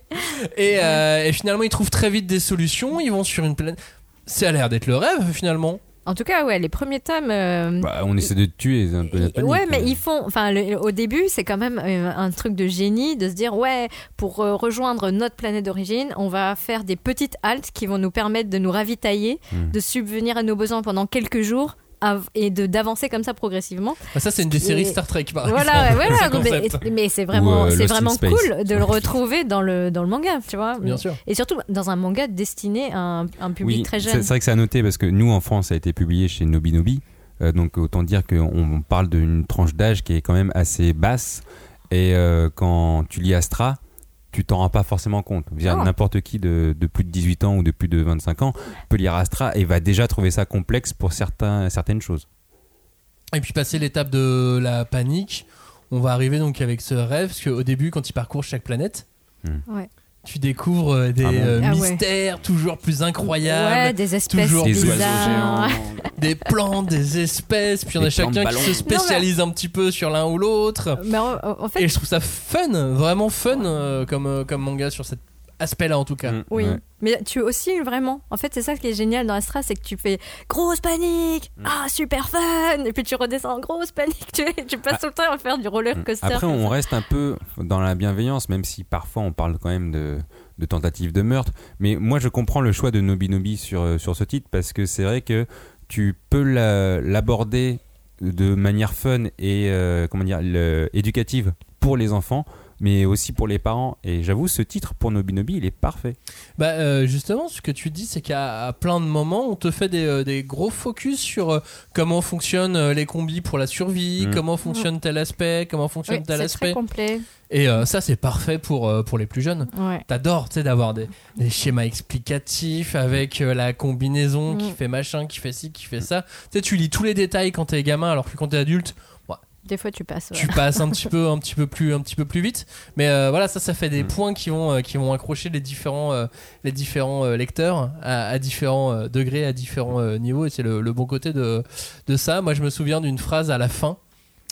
et, euh, et finalement, ils trouvent très vite des solutions. Ils vont sur une planète. Ça a l'air d'être le rêve, finalement. En tout cas, ouais, les premiers tomes. euh, Bah, on essaie de te tuer, c'est un peu la panique. ouais, mais ils font. Enfin, le- au début, c'est quand même un truc de génie de se dire ouais, pour euh, rejoindre notre planète d'origine, on va faire des petites haltes qui vont nous permettre de nous ravitailler, Hmm. de subvenir à nos besoins pendant quelques jours et de d'avancer comme ça progressivement. Bah, ça, c'est une des Et- séries Star Trek, par voilà, ouais, mais c'est vraiment, euh, c'est vraiment cool de le retrouver dans le dans le manga, tu vois. Bien sûr. Et surtout dans un manga destiné à un, un public Oui, très jeune. c'est vrai que c'est à noter parce que nous en France, ça a été publié chez Nobinobi. Euh, donc autant dire qu'on on parle d'une tranche d'âge qui est quand même assez basse. Et euh, quand tu lis Astra, tu t'en rends pas forcément compte. N'importe qui de, de plus de 18 ans ou de plus de 25 ans peut lire Astra et va déjà trouver ça complexe pour certains, certaines choses. Et puis passer l'étape de la panique, on va arriver donc avec ce rêve, parce qu'au début, quand il parcourt chaque planète, Hmm. Ouais. Tu découvres euh, des Ah bon euh, Ah ouais. mystères toujours plus incroyables, Ouais, des espèces toujours Des bizarres. oiseaux géants. des plantes, des espèces, puis il y en a chacun qui se spécialise un petit peu sur l'un ou l'autre. Mais en, en fait, Et je trouve ça fun, vraiment fun euh, comme, euh, comme manga sur cet aspect-là en tout cas. Mm, Oui, ouais. mais tu aussi vraiment. En fait, c'est ça qui est génial dans Astra, c'est que tu fais grosse panique, Mm. ah super fun, et puis tu redescends grosse panique. Tu, tu passes tout le temps à faire du roller coaster. Après, on ça. reste un peu dans la bienveillance, même si parfois on parle quand même de, de tentatives de meurtre. Mais moi, je comprends le choix de Nobinobi sur, euh, sur ce titre parce que c'est vrai que tu peux la- l'aborder de manière fun et euh, comment dire, le- éducative pour les enfants, mais aussi pour les parents. Et j'avoue, ce titre pour Nobinobi, il est parfait. Bah euh, justement, ce que tu dis, c'est qu'à plein de moments, on te fait des, euh, des gros focus sur euh, comment fonctionnent euh, les combis pour la survie, Mm. comment fonctionne tel aspect, comment Oui, fonctionne tel c'est aspect. très complet. Et euh, ça, c'est parfait pour, euh, pour les plus jeunes. Ouais. T'adores, tu sais, d'avoir des, des schémas explicatifs avec euh, la combinaison qui Mm. fait machin, qui fait ci, qui fait ça. Tu sais, tu lis tous les détails quand t'es gamin, alors que quand t'es adulte, Des fois, tu passes. ouais. tu passes un petit peu, un petit peu plus, un petit peu plus vite. Mais euh, voilà, ça, ça fait des Mm. points qui vont, euh, qui vont accrocher les différents, euh, les différents euh, lecteurs à, à différents euh, degrés, à différents euh, niveaux. Et c'est le, le bon côté de, de ça. Moi, je me souviens d'une phrase à la fin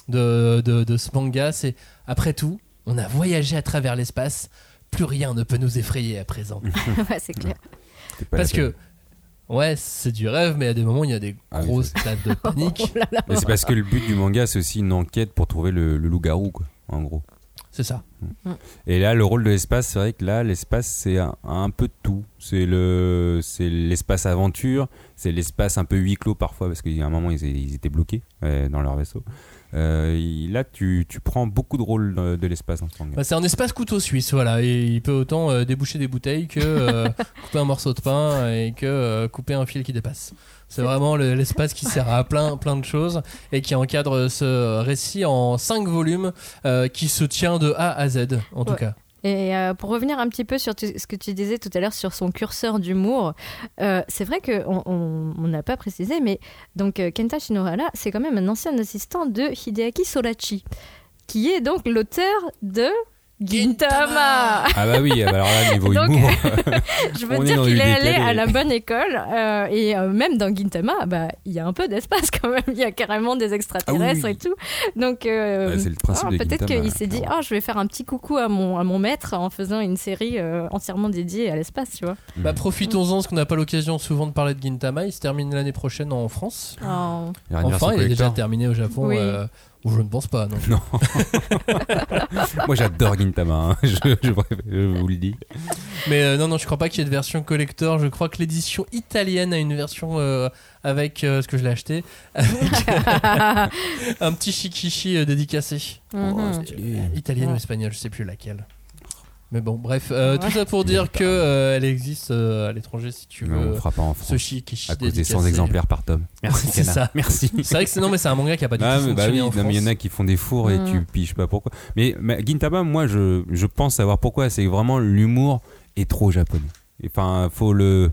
de, de, de ce manga. C'est après tout, on a voyagé à travers l'espace. Plus rien ne peut nous effrayer à présent. Ouais, c'est clair. Parce peine. que, ouais, c'est du rêve, mais à des moments, il y a des Ah oui, grosses stades de panique. Oh là là. Mais c'est parce que le but du manga, c'est aussi une enquête pour trouver le, le loup-garou, quoi, en gros. C'est ça. Et là, le rôle de l'espace, c'est vrai que là, l'espace, c'est un, un peu de tout. C'est le, c'est l'espace aventure, c'est l'espace un peu huis clos parfois, parce qu'il y a un moment, ils, ils étaient bloqués euh, dans leur vaisseau. Euh, là, tu, tu prends beaucoup de rôles de, de l'espace en ce manga. Bah, c'est un espace couteau suisse, voilà, et il peut autant euh, déboucher des bouteilles que euh, couper un morceau de pain et que euh, couper un fil qui dépasse. C'est vraiment le- l'espace qui sert à plein, plein de choses et qui encadre ce récit en 5 volumes euh, qui se tient de A à Z, en tout cas. Et euh, pour revenir un petit peu sur ce que tu disais tout à l'heure sur son curseur d'humour, euh, c'est vrai qu'on on on n'a pas précisé, mais donc euh, Kenta Shinohara, c'est quand même un ancien assistant de Hideaki Sorachi, qui est donc l'auteur de Gintama Ah bah oui, alors là, niveau Donc, humour. Je veux On est dire dans qu'il est allé à la bonne école euh, et euh, même dans Gintama, bah il y a un peu d'espace quand même. Il y a carrément des extraterrestres Ah oui. et tout. Donc euh, Ouais, c'est le principe ah, de peut-être qu'il s'est dit ah je vais faire un petit coucou à mon à mon maître en faisant une série euh, entièrement dédiée à l'espace, tu vois. Bah profitons-en, parce qu'on n'a pas l'occasion souvent de parler de Gintama. Il se termine l'année prochaine en France. Oh. Enfin, il est déjà terminé au Japon. Oui. Ou je ne pense pas, non. Moi j'adore Gintama, hein. je, je préfère- je vous le dis. Mais euh, non, non, je crois pas qu'il y ait de version collector. Je crois que l'édition italienne a une version euh, avec euh, ce que je l'ai acheté, avec un petit shikishi euh, dédicacé. Mhm. Oh. Italienne ou espagnole, je sais plus laquelle. Mais bon, bref, euh, tout Ouais. ça pour dire que euh, elle existe euh, à l'étranger si tu Mais on veux. ne fera pas en Ce France. shikishi À cause des 100 dédicacé. exemplaires par tome. Merci, C'est ça. Merci. C'est vrai que c'est non, mais c'est un manga qui a pas du Ah, tout bah oui, en non, mais il y en France. a qui font des fours et Mm. tu piges pas pourquoi. Mais, mais Gintama, moi, je, je pense savoir pourquoi. C'est vraiment l'humour est trop japonais. Enfin, faut le,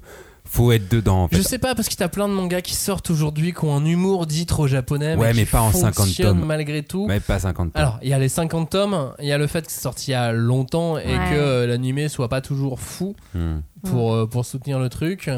faut être dedans. En fait. Je sais pas parce que t'as plein de mangas qui sortent aujourd'hui qui ont un humour dit trop japonais, Ouais, mais, mais qui pas en 50 fonctionne tomes. malgré tout. Mais pas 50 tomes. Alors, il y a les 50 tomes, il y a le fait que c'est sorti il y a longtemps et Ouais. que euh, l'animé soit pas toujours fou Hmm. pour, euh, pour soutenir le truc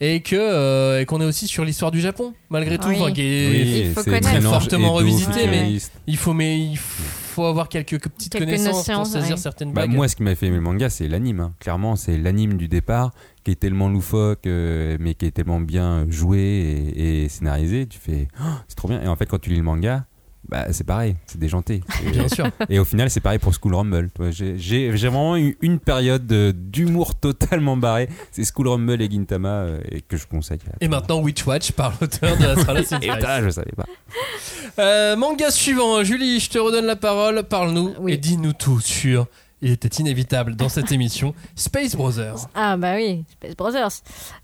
et que euh, et qu'on est aussi sur l'histoire du Japon malgré tout Oui. enfin, qui est- Oui, il faut très fortement revisité, mais il faut mais il faut avoir quelques petites Quelques connaissances pour saisir ouais. certaines Bah, moi, ce qui m'a fait aimer le manga, c'est l'anime. hein. Clairement, c'est l'anime du départ qui est tellement loufoque, euh, mais qui est tellement bien joué et, et scénarisé. Tu fais, Oh, c'est trop bien. Et en fait, quand tu lis le manga, bah, c'est pareil, c'est déjanté. C'est- Bien sûr. Et au final, c'est pareil pour School Rumble. J'ai vraiment eu une période de- d'humour totalement barré. C'est School Rumble et Gintama euh, et que je conseille. Et maintenant Witch Watch par l'auteur de Astral Et putain, je savais pas. Euh, manga suivant, Julie, je te redonne la parole, parle-nous Oui. et dis-nous tout sur il était inévitable dans cette émission Space Brothers. Ah bah oui, Space Brothers.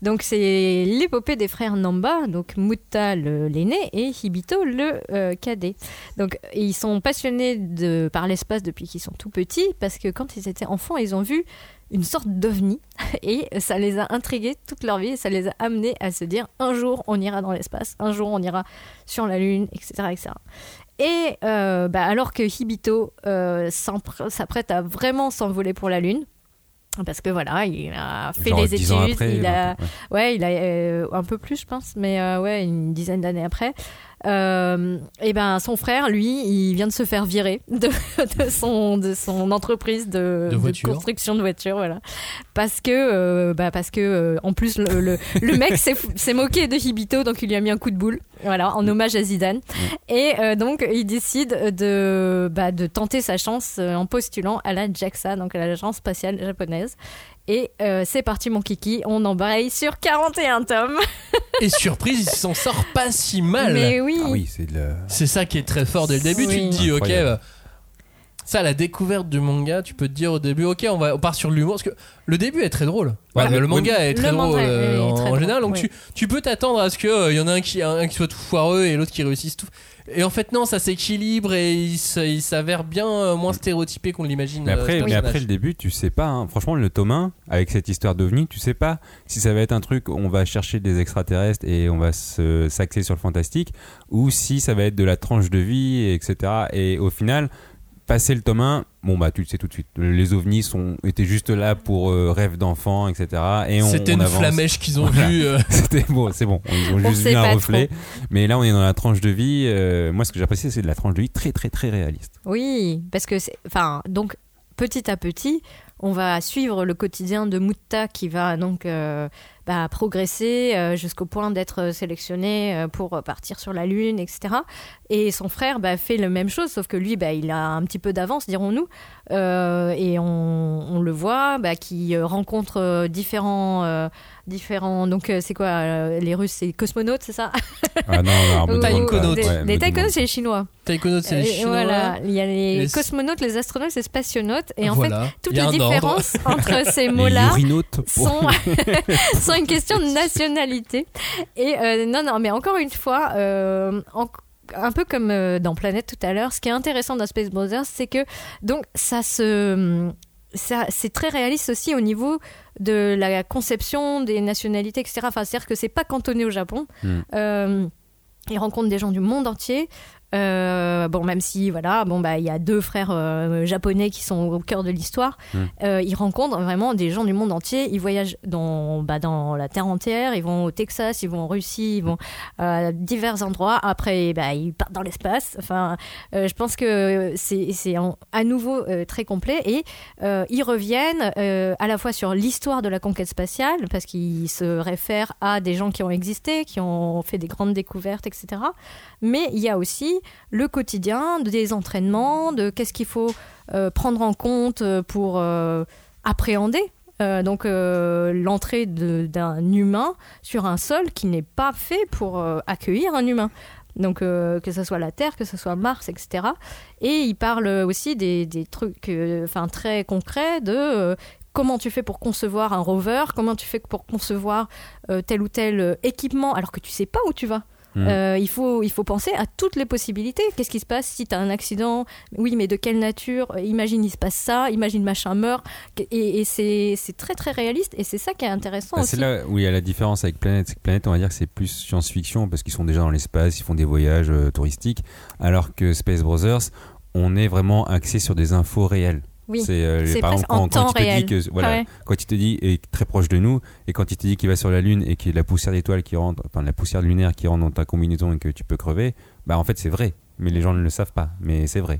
Donc c'est l'épopée des frères Namba, donc Mutta le- l'aîné et Hibito le euh, cadet. Donc ils sont passionnés de, par l'espace depuis qu'ils sont tout petits parce que quand ils étaient enfants, ils ont vu une sorte d'ovni et ça les a intrigués toute leur vie et ça les a amenés à se dire un jour on ira dans l'espace, un jour on ira sur la lune, etc. etc. Et euh, bah, alors que Hibito euh, s'apprête à vraiment s'envoler pour la lune, parce que voilà, il a fait Genre les 10 études, après. il a, ouais. ouais, il a euh, un peu plus, je pense, mais ouais, une dizaine d'années après. Euh, et ben, son frère, lui, il vient de se faire virer de, de son de son entreprise de, De construction de voitures, voilà, parce que euh, bah parce que euh, en plus le, le, le mec s'est moqué de Hibito, donc il lui a mis un coup de boule, voilà, en hommage à Zidane. Et euh, donc, il décide de, bah, de tenter sa chance euh, en postulant à la JAXA, donc à l'agence spatiale japonaise. Et euh, c'est parti, mon kiki, on embraye sur 41 tomes. Et surprise, il s'en sort pas si mal. Mais oui, Ah oui, c'est ça qui est très fort dès le début. Tu te dis, ok, Incroyable. euh, ça, la découverte du manga, tu peux te dire au début, ok, on, va, on part sur l'humour. Parce que le début est très drôle. Ouais, le- le manga est très le drôle manga est euh, en, très en drôle, général. Donc oui. tu, tu peux t'attendre à ce qu'il y en a un qui, un qui soit tout foireux et l'autre qui réussisse tout. Et en fait, non, ça s'équilibre et il, s'avère bien euh, moins stéréotypé qu'on l'imagine. Mais euh, après, mais après le début, tu sais pas. hein. Franchement, le tome 1, avec cette histoire d'OVNI, tu sais pas si ça va être un truc où on va chercher des extraterrestres et on va s'axer sur le fantastique, ou si ça va être de la tranche de vie, etc. Et au final, passer le tome 1, bon bah tu le sais tout de suite. Les ovnis sont, étaient juste là pour euh, rêve d'enfant, etc. Et on, C'était on une avance. flamèche qu'ils ont Voilà. vue. euh, C'était bon, c'est bon. Ils ont On juste vu un reflet. Mais là, on est dans la tranche de vie. euh, moi, ce que j'apprécie, c'est de la tranche de vie très, très, très réaliste. oui, parce que c'est. Enfin, donc, petit à petit, on va suivre le quotidien de Mutta qui va donc euh, bah, progresser euh, jusqu'au point d'être sélectionné euh, pour partir sur la Lune, etc. Et son frère bah, fait la même chose, sauf que lui, bah, il a un petit peu d'avance, dirons-nous. Euh, et on, on le voit, bah, qui euh, rencontre euh, différents, euh, différents. Donc, euh, c'est quoi euh, Les Russes, c'est cosmonautes, c'est ça? Ah non, non. Taïkonautes. Ouais, taïkonautes, pas. c'est les Chinois. Taïkonautes, c'est les Et Chinois. Voilà, il y a les, Les- cosmonautes, les astronautes, les spationautes. Et en Voilà. fait, toutes les ordre. différences entre ces Les mots-là urinotes. sont, une question de nationalité. Et euh, non, non, mais encore une fois, euh, en- un peu comme euh, dans Planète tout à l'heure, ce qui est intéressant dans Space Brothers, c'est que donc ça se ça, c'est très réaliste aussi au niveau de la conception des nationalités, etc. Enfin, c'est-à-dire que c'est pas cantonné au Japon. Hmm. Euh, ils rencontrent des gens du monde entier. Euh, bon, même si voilà, bon bah il y a deux frères euh, japonais qui sont au cœur de l'histoire. Mm. Euh, ils rencontrent vraiment des gens du monde entier. Ils voyagent dans bah, dans la terre entière. Ils vont au Texas, ils vont en Russie, ils vont à divers endroits. Après, bah, ils partent dans l'espace. Enfin, euh, je pense que c'est à nouveau euh, très complet et euh, ils reviennent euh, à la fois sur l'histoire de la conquête spatiale parce qu'ils se réfèrent à des gens qui ont existé, qui ont fait des grandes découvertes, etc. Mais il y a aussi le quotidien des entraînements, de qu'est-ce qu'il faut euh, prendre en compte euh, pour euh, appréhender. donc l'entrée d'un humain sur un sol qui n'est pas fait pour accueillir un humain. Donc que ce soit la Terre, que ce soit Mars, etc. Et il parle aussi des, trucs très concrets de comment tu fais pour concevoir un rover, comment tu fais pour concevoir tel ou tel équipement alors que tu sais pas où tu vas. Mm. Euh, il, faut, il faut penser à toutes les possibilités. Qu'est-ce qui se passe si tu as un accident? Oui, mais de quelle nature? Euh, Imagine, il se passe ça, imagine machin meurt. Et, et c'est très très réaliste et c'est ça qui est intéressant Bah, c'est là où il y a la différence avec Planète. C'est que Planète, on va dire que c'est plus science-fiction parce qu'ils sont déjà dans l'espace, ils font des voyages euh, touristiques, alors que Space Brothers, on est vraiment axé sur des infos réelles. Oui, c'est euh, par exemple en quand, quand il te réel. dit que voilà, Ouais. quand il te dit est très proche de nous et quand il te dit qu'il va sur la lune et qu'il y a la poussière d'étoiles qui rentre, enfin la poussière lunaire qui rentre dans ta combinaison et que tu peux crever, bah en fait c'est vrai, mais les gens ne le savent pas, mais c'est vrai.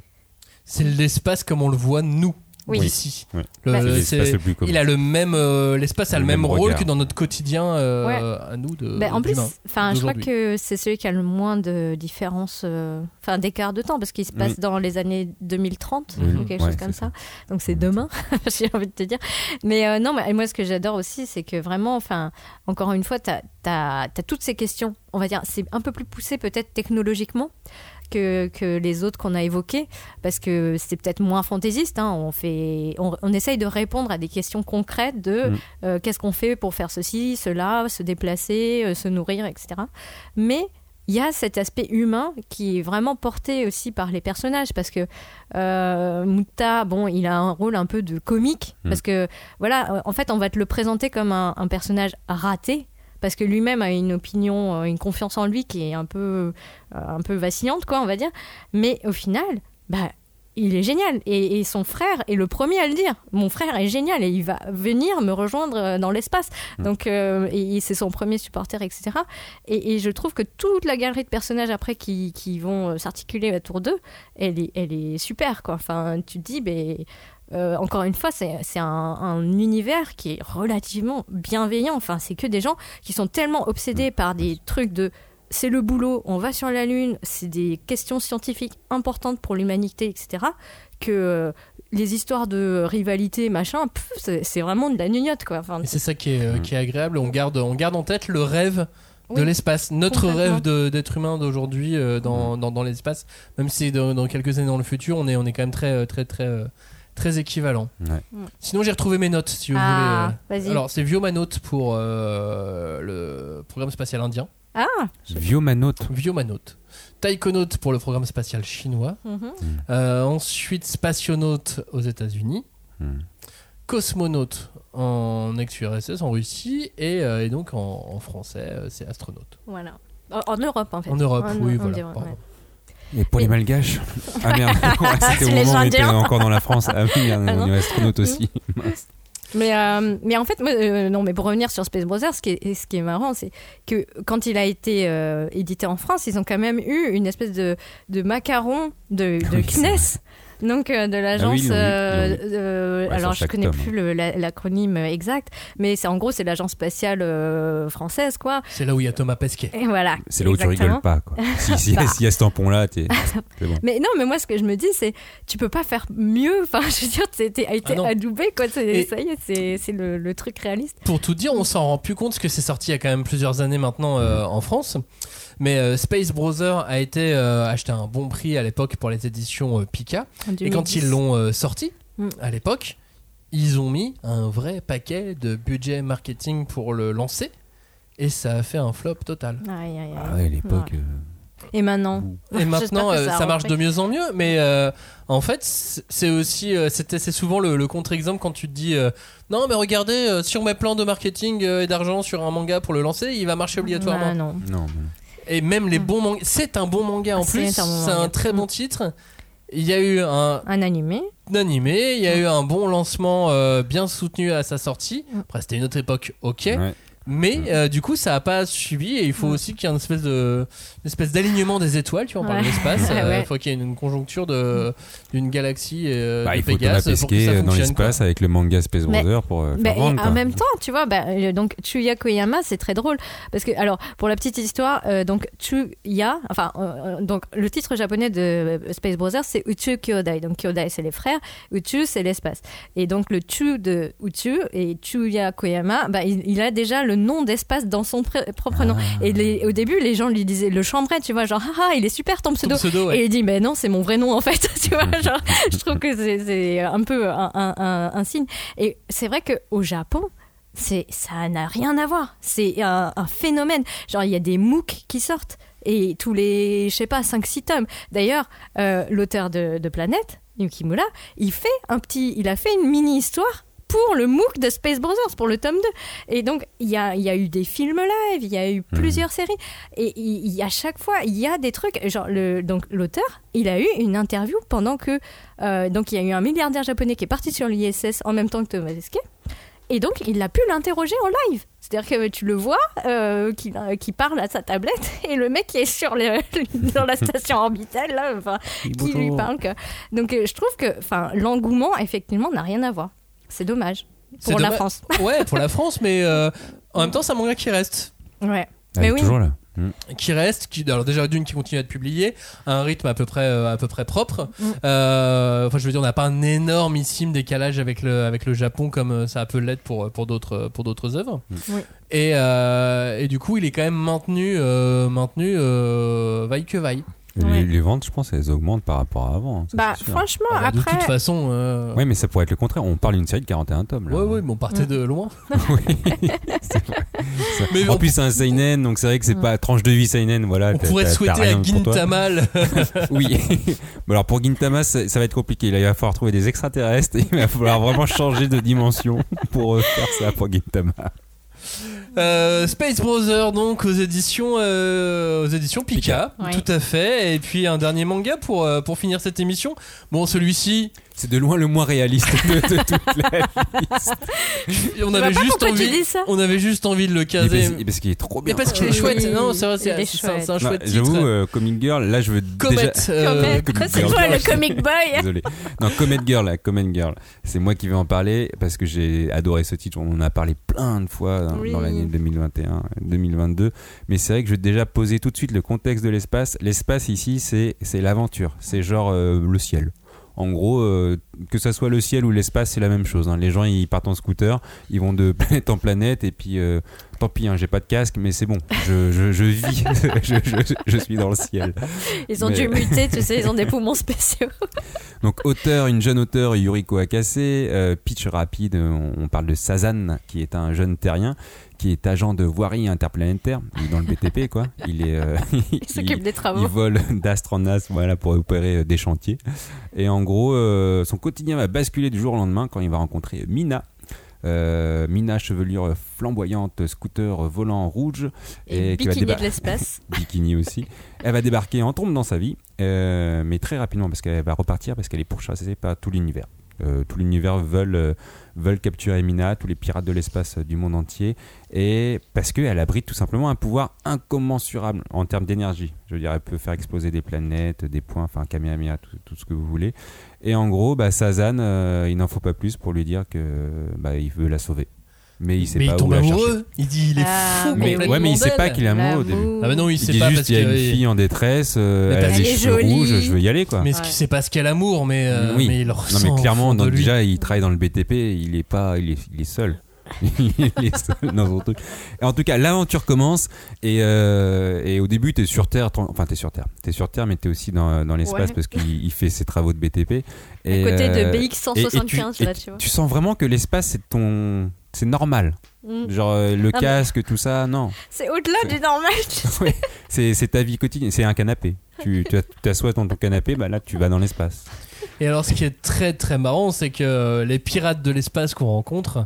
C'est l'espace comme on le voit nous Oui. ici. Le- Bah, le plus il a le même, euh, l'espace a le, Le même, même rôle que dans notre quotidien euh, Ouais. à nous de. Ben, en plus, enfin, je crois que c'est celui qui a le moins de différence, euh, enfin d'écart de temps, parce qu'il se passe Oui. dans les années 2030 Oui. ou quelque Ouais, chose comme ça. Donc c'est demain, j'ai envie de te dire. Mais euh, non, mais moi ce que j'adore aussi, c'est que vraiment, enfin, encore une fois, tu as, toutes ces questions. On va dire, c'est un peu plus poussé peut-être technologiquement. Que, que les autres qu'on a évoqués, parce que c'est peut-être moins fantaisiste. hein. On, fait, on, on essaye de répondre à des questions concrètes de Mm. euh, qu'est-ce qu'on fait pour faire ceci, cela, se déplacer, euh, se nourrir, etc. Mais il y a cet aspect humain qui est vraiment porté aussi par les personnages parce que euh, Muta, bon, il a un rôle un peu de comique Mm. parce que voilà, en fait, on va te le présenter comme un, un personnage raté parce que lui-même a une opinion, euh, une confiance en lui qui est un peu, euh, un peu vacillante, quoi, on va dire. Mais au final, bah, il est génial. Et, et son frère est le premier à le dire. Mon frère est génial et il va venir me rejoindre euh, dans l'espace. Donc, euh, et, et c'est son premier supporter, etc. Et, et je trouve que toute la galerie de personnages après qui, qui vont s'articuler autour d'eux, elle est, elle est super, quoi. Enfin, tu te dis, ben, euh, encore une fois, c'est un, un univers qui est relativement bienveillant. Enfin, c'est que des gens qui sont tellement obsédés par des trucs de c'est le boulot, on va sur la Lune, c'est des questions scientifiques importantes pour l'humanité, etc. Que euh, les histoires de rivalité, machin, c'est vraiment de la gnognotte, quoi. Enfin, c'est ça qui est, euh, Mm. qui est agréable. On garde, on garde en tête le rêve de Oui, l'espace, notre rêve d'être humain d'aujourd'hui euh, dans, dans, dans l'espace. Même si dans, dans quelques années dans le futur, on est, on est quand même très, très, très, très équivalent. Ouais. Mm. Sinon, j'ai retrouvé mes notes, si vous Ah, voulez. vas-y. Alors, c'est Viomanote pour euh, le programme spatial indien. Ah, Viomanote. Viomanote. Taïkonaute pour le programme spatial chinois. mhm. Euh, ensuite, Spationaute aux États-Unis. Hmm. Cosmonaute en ex-URSS, en Russie. Et, euh, et donc en, en français, euh, c'est astronaute. voilà. En, en Europe, en fait. En Europe, En- oui, voilà. ouais. Et pour les malgaches Ah merde, Ouais, c'était C'est au moment où on était encore dans la France. Ah oui, Ah on est astronaute aussi. Mais, euh, mais en fait, moi, euh, non, mais pour revenir sur Space Brothers, ce qui est, ce qui est marrant, c'est que quand il a été euh, édité en France, ils ont quand même eu une espèce de, de macaron de, de Oui. Donc euh, de l'agence, l'ont eu, euh, euh, Ouais, alors je connais tome, plus la- l'acronyme exact, mais c'est en gros c'est l'agence spatiale euh, française quoi. C'est là où il y a Thomas Pesquet. Et voilà. C'est là où tu exactement. rigoles pas. Quoi. Si, si, Bah. s'il y a ce tampon-là, t'es- c'est bon. Mais non, mais moi ce que je me dis c'est tu peux pas faire mieux. Enfin, je veux dire, t'es t'es- été Ah adoubé quoi. Et- Ça y est, c'est c'est le, le truc réaliste. Pour tout dire, on s'en rend plus compte parce que c'est sorti il y a quand même plusieurs années maintenant euh, en France. Mais euh, Space Brother a été euh, acheté à un bon prix à l'époque pour les éditions euh, Pika. Et quand 2010. ils l'ont euh, sorti, Mm. à l'époque, ils ont mis un vrai paquet de budget marketing pour le lancer. Et ça a fait un flop total. Aïe, aïe, aïe. Ah ouais, à l'époque. Ouais. euh, Et maintenant Et maintenant, ça marche de mieux en mieux. Mais euh, en fait, c'est aussi, c'était- c'est souvent le, le contre-exemple quand tu te dis euh, non, mais regardez, euh, sur mes plans de marketing euh, et d'argent sur un manga pour le lancer, il va marcher obligatoirement. Ah, non. Non, mais- Et même les bons mangas. C'est un bon manga en plus. un C'est un très bon titre. Il y a eu un Un animé. animé, il y a eu un bon lancement euh, bien soutenu à sa sortie. Après, c'était une autre époque, ok. Ouais. Mais euh, du coup, ça a pas suivi et il faut aussi qu'il y ait une espèce de, une espèce d'alignement des étoiles. Tu vois, on parle de Ouais. l'espace. Ouais, euh, ouais. Il faut qu'il y ait une conjoncture de d'une galaxie euh, Bah, de il faut Pégase pour que ça dans l'espace avec le manga Space Brother pour euh, Bah, faire et vendre. en même temps, tu vois, bah, donc Chuya Koyama, c'est très drôle parce que alors pour la petite histoire, euh, donc Chuya, enfin donc le titre japonais de Space Brothers c'est Uchu Kyodai. Donc Kyodai c'est les frères, Uchu c'est l'espace. Et donc le Chu de Uchu et Chuya Koyama, bah, il, il a déjà le nom d'espace dans son propre nom. Ah. Et les- au début, les gens lui disaient le chambray, tu vois, genre ah, ah, il est super ton Ton pseudo. ouais. Et il dit, mais non, c'est mon vrai nom en fait. tu vois, genre, je trouve que c'est- un peu un, un- un- un signe. Et c'est vrai qu'au Japon, c'est ça n'a rien à voir. C'est un, un phénomène. Genre, il y a des MOOC qui sortent. Et tous les, je sais pas, 5-6 tomes. D'ailleurs, euh, l'auteur de, de Planète, Yukimura, il fait un petit, il a fait une mini-histoire pour le MOOC de Space Brothers, pour le tome 2. Et donc, il y a, il y a eu des films live, il y a eu plusieurs séries. Et à chaque fois, il y a des trucs. Genre, le, donc, l'auteur, il a eu une interview pendant que. euh, donc, il y a eu un milliardaire japonais qui est parti sur l'ISS en même temps que Thomas Pesquet. Et donc, il a pu l'interroger en live. C'est-à-dire que tu le vois, euh, qui, qui parle à sa tablette, et le mec qui est sur dans la station orbitale, là, enfin, qui lui parle. Donc, euh, je trouve que l'engouement, effectivement, n'a rien à voir. C'est dommage. Pour la dommage. France. Ouais, pour la France, mais euh, en même temps, c'est un manga qui reste. Ouais. Mais est oui. toujours là. Mm. qui reste, qui, alors déjà d'une qui continue à être publiée, à un rythme à peu près, euh, à peu près propre. Mm. Euh, enfin, je veux dire, on n'a pas un énormissime décalage avec le, avec le Japon comme ça peut l'être pour, pour d'autres, pour d'autres œuvres. Oui. Et, euh, et du coup, il est quand même maintenu, euh, maintenu, euh, vaille que vaille. Les, Ouais. les ventes, je pense, elles augmentent par rapport à avant. hein, ça, Bah, franchement, Ah bah, de après. toute façon, euh, Ouais, mais ça pourrait être le contraire. On parle d'une série de 41 tomes. Là. ouais, ouais, mais on partait de loin. Oui, c'est vrai. Ça- Mais en on- plus, c'est un seinen, donc c'est vrai que c'est pas tranche de vie seinen. Voilà, On pourrait souhaiter à. Gintamal. Oui. Bon, alors pour Gintama, ça, ça va être compliqué. Là, il va falloir trouver des extraterrestres. et Il va falloir vraiment changer de dimension pour euh, faire ça pour Gintama. Euh, Space Brother donc aux éditions euh, aux éditions Pika, Pika. tout à fait. Et puis un dernier manga pour euh, pour finir cette émission. Bon celui-ci C'est de loin le moins réaliste de, de toute la liste. on avait pas juste envie dis ça. on avait juste envie de le caser parce, qu'il est trop mais bien. parce qu'il est chouette non c'est vrai c'est est c'est un, chouette. un J'avoue, euh, Comic Girl, là je veux Comet déjà. euh, Comet. Comet c'est toi le comic boy. Désolé. Non, Comet Girl, la Comet Girl. C'est moi qui vais en parler parce que j'ai adoré ce titre. On en a parlé plein de fois dans, Oui. dans l'année 2021, 2022. Mais c'est vrai que je vais déjà poser tout de suite le contexte de l'espace. L'espace ici, c'est c'est l'aventure. C'est genre euh, le ciel. En gros, euh, que ça soit le ciel ou l'espace, c'est la même chose. hein. Les gens, ils partent en scooter, ils vont de planète en planète, et puis euh, tant pis, hein, j'ai pas de casque, mais c'est bon, je, je, je vis, je, je- suis dans le ciel. Ils ont Mais- dû muter, tu sais, ils ont des poumons spéciaux. Donc auteur, une jeune auteure, Yuriko Akase, euh, pitch rapide, on, on parle de Sazan, qui est un jeune terrien, qui est agent de voirie interplanétaire, il dans le BTP quoi, il est... euh, Ils s'occupent des il travaux. vole d'astre en astre voilà, pour opérer euh, des chantiers. Et en gros, euh, son quotidien va basculer du jour au lendemain quand il va rencontrer Mina. Euh, Mina, chevelure flamboyante, scooter volant rouge. Et, qui va bikini déba- de l'espace. bikini aussi. Elle va débarquer en tombe dans sa vie, euh, mais très rapidement parce qu'elle va repartir parce qu'elle est pourchassée par tout l'univers. Euh, tout l'univers veulent, euh, capturer Mina, tous les pirates de l'espace euh, du monde entier, et parce qu'elle abrite tout simplement un pouvoir incommensurable en termes d'énergie. Je veux dire, elle peut faire exploser des planètes, des points, enfin Kamehameha, tout, tout ce que vous voulez. Et en gros, bah, Sazan, il n'en faut pas plus pour lui dire que bah, veut la sauver. Mais il sait mais pas il où tombe la chercher. amoureux il dit il est Ah, fou mais complètement ouais, mais il sait pas d'elle. qu'il est amoureux au début. Ah mais non il Il sait dit pas juste parce il y a une que fille en détresse, euh, Mais elle a est cheveux jolie. rouges, je veux y aller quoi. mais ce Ouais. qui sait pas ce qu'est l'amour mais euh, Oui. mais il le Non ressent mais clairement, fond lui. déjà il travaille dans le BTP, il est pas, il est, il est seul. il est seul dans son truc. Et en tout cas, l'aventure commence et, euh, et au début t'es sur Terre, ton- enfin t'es sur Terre, t'es sur Terre mais t'es aussi dans, dans l'espace Ouais. parce qu'il il fait ses travaux de BTP. Et, à côté euh, de et- et BX175, tu, là, et tu vois. tu sens vraiment que l'espace c'est ton, c'est normal. Mm. Genre euh, le casque, tout ça, non. C'est au-delà du normal. Ouais, c'est c'est ta vie quotidienne, c'est un canapé. Tu tu t'assois dans ton canapé, bah là tu vas dans l'espace. Et alors, ce qui est très très marrant, c'est que euh, les pirates de l'espace qu'on rencontre,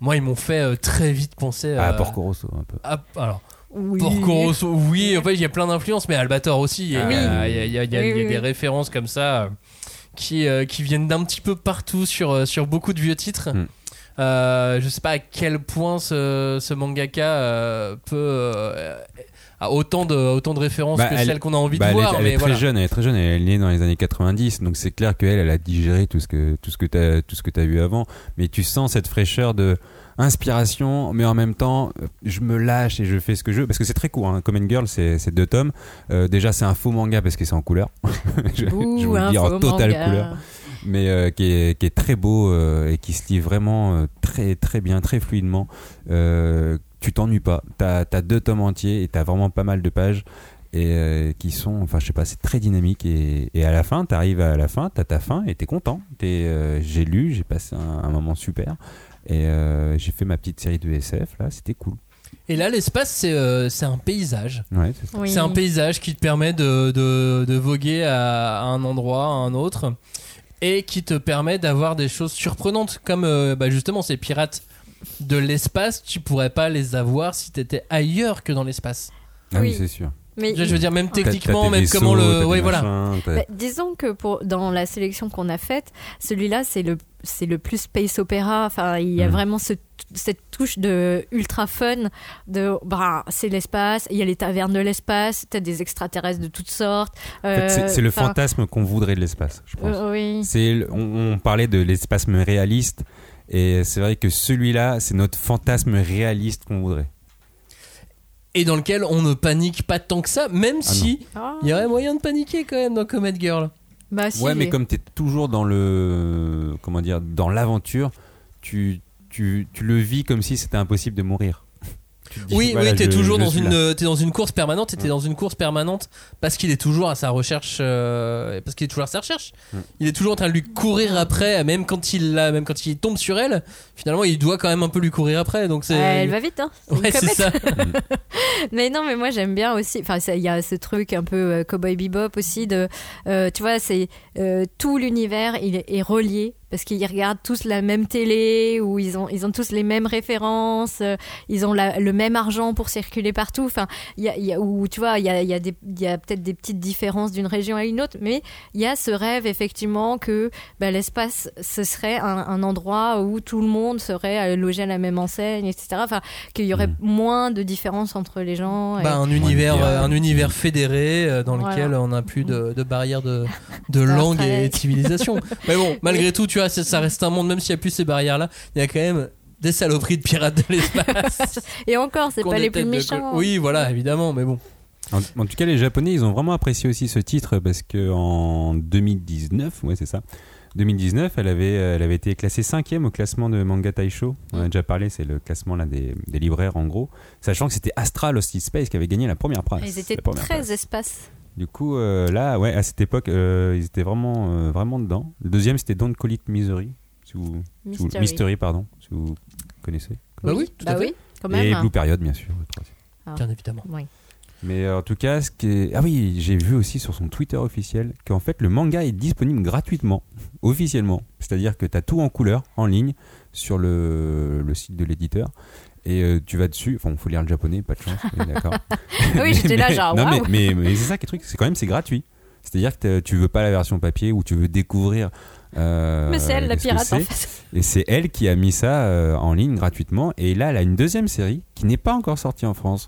moi, ils m'ont fait euh, très vite penser À à. Porco Rosso un peu. à- alors, Oui. Porco Rosso, oui, en fait, il y a plein d'influences, mais Albator aussi. Il y a, des références comme ça qui, euh, qui viennent d'un petit peu partout sur, sur beaucoup de vieux titres. Mm. Euh, je sais pas à quel point ce, ce mangaka euh, peut euh, a autant de, autant de références Bah, que elle- celles qu'on a envie Bah, de elle est- voir. elle, mais est très voilà. jeune, elle est très jeune, elle est née dans les années 90, donc c'est clair qu'elle, elle a digéré tout ce que tout ce que t'as tout ce que t'as vu avant, mais tu sens cette fraîcheur de inspiration, mais en même temps, je me lâche et je fais ce que je veux, parce que c'est très court. Hein. Common Girl, c'est deux tomes. Euh, déjà, c'est un faux manga parce que c'est en couleur. je, je Ouh, vous le un dis en faux totale manga. couleur, mais euh, qui, est, qui est très beau euh, et qui se lit vraiment euh, très très bien, très fluidement. Euh, tu t'ennuies pas. T'as as deux tomes entiers et t'as vraiment pas mal de pages et euh, qui sont, enfin je sais pas, c'est très dynamique et, et à la fin, t'arrives à la fin, t'as ta fin et t'es content. Euh, j'ai lu, j'ai passé un, un moment super et euh, j'ai fait ma petite série de SF là, c'était cool. Et là, l'espace, c'est euh, c'est un paysage. Ouais, c'est. Oui. Un paysage qui te permet de, de, de voguer à, à un endroit, à un autre, et qui te permet d'avoir des choses surprenantes, comme euh, bah, justement ces pirates de l'espace, tu pourrais pas les avoir si t'étais ailleurs que dans l'espace. Ah oui, Oui. c'est sûr. Mais Je veux dire, même techniquement, même vaisseaux, comment le. Ouais, voilà. machins, Bah, disons que pour, dans la sélection qu'on a faite, celui-là, c'est le, c'est le plus space opéra. Enfin, il y a Mhm. vraiment ce- cette touche de ultra fun. De, bah, c'est l'espace, il y a les tavernes de l'espace, t'as des extraterrestres de toutes sortes. En fait, c'est euh, c'est le fantasme qu'on voudrait de l'espace, je pense. euh, oui. C'est on, on parlait de l'espace réaliste et c'est vrai que celui-là, c'est notre fantasme réaliste qu'on voudrait. Et dans lequel on ne panique pas tant que ça, même Ah si Ah. il y aurait moyen de paniquer quand même dans Comet Girl. Bah, si, ouais, mais comme tu es toujours dans le comment dire dans l'aventure, tu, tu, tu le vis comme si c'était impossible de mourir. Tu te dis, Oui, voilà, oui, t'es toujours je dans une, euh, t'es dans une course permanente. T'es Mm. dans une course permanente parce qu'il est toujours à sa recherche, euh, parce qu'il est toujours à sa recherche. Mm. Il est toujours en train de lui courir après, même quand il l'a, même quand il tombe sur elle. Finalement, il doit quand même un peu lui courir après. Donc c'est. Elle va vite, hein. Ouais, c'est ça. Mais non, mais moi j'aime bien aussi. Enfin, il y a ce truc un peu euh, cowboy bebop aussi de, euh, tu vois, c'est euh, tout l'univers il est, est relié parce qu'ils regardent tous la même télé ou ils ont ils ont tous les mêmes références, euh, ils ont la- le même argent pour circuler partout. Enfin, il y a, il y a ou tu vois, il y a, il y a des il y a peut-être des petites différences d'une région à une autre, mais il y a ce rêve effectivement que bah, l'espace ce serait un, un endroit où tout le monde serait euh, logé à la même enseigne, etc. Enfin, qu'il y aurait Mm. moins de différence entre les gens. et- Bah, un univers, euh, un univers fédéré euh, dans Voilà. lequel on n'a plus de, de barrières de, de langue et de civilisation. Mais bon, malgré tout, tu vois, ça, ça reste un monde, même s'il n'y a plus ces barrières-là, il y a quand même des saloperies de pirates de l'espace. Et encore, c'est pas les plus méchants. co- Oui, voilà, évidemment, mais bon. En, en tout cas, les Japonais, ils ont vraiment apprécié aussi ce titre parce que en 2019, ouais, c'est ça. 2019, elle avait, elle avait été classée cinquième au classement de Manga Taisho. On a déjà parlé, c'est le classement là des, des libraires en gros. Sachant que c'était Astral Hosted Space qui avait gagné la première place. Ils étaient La première très place. espace. Du coup, euh, là, ouais, à cette époque, euh, ils étaient vraiment, euh, vraiment dedans. Le deuxième, c'était Don't Call It Misery. Si vous, si vous- Mystery. Mystery, pardon, si vous connaissez. Bah oui, tout bah à fait. oui, quand Et même. Blue Period, bien sûr. le troisième. Bien évidemment. Oui. Mais euh, en tout cas, ce qui est... ah oui, j'ai vu aussi sur son Twitter officiel qu'en fait le manga est disponible gratuitement, officiellement. C'est-à-dire que tu as tout en couleur, en ligne, sur le, le site de l'éditeur. Et euh, tu vas dessus, enfin, il faut lire le japonais, pas de chance, oui, d'accord. Oui, j'étais là, genre, non, mais, waouh. mais, mais c'est ça qui est truc, c'est quand même c'est gratuit. C'est-à-dire que tu veux pas la version papier ou tu veux découvrir. euh, Mais c'est elle, la pirate, en fait. Et c'est elle qui a mis ça euh, en ligne gratuitement. Et là, elle a une deuxième série qui n'est pas encore sortie en France,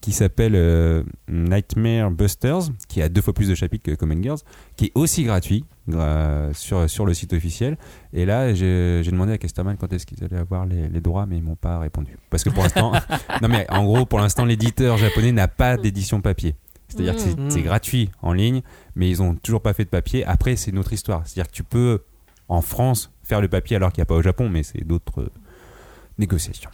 qui s'appelle euh, Nightmare Busters, qui a deux fois plus de chapitres que Common Girls, qui est aussi gratuit gra- sur, sur le site officiel. Et là, j'ai demandé à Casterman quand est-ce qu'ils allaient avoir les, les droits, mais ils m'ont pas répondu. Parce que pour l'instant, non mais en gros, pour l'instant, l'éditeur japonais n'a pas d'édition papier. C'est-à-dire que c'est- Mm. c'est gratuit en ligne, mais ils ont toujours pas fait de papier. Après, c'est une autre histoire. C'est-à-dire que tu peux, en France, faire le papier alors qu'il n'y a pas au Japon, mais c'est d'autres euh, négociations.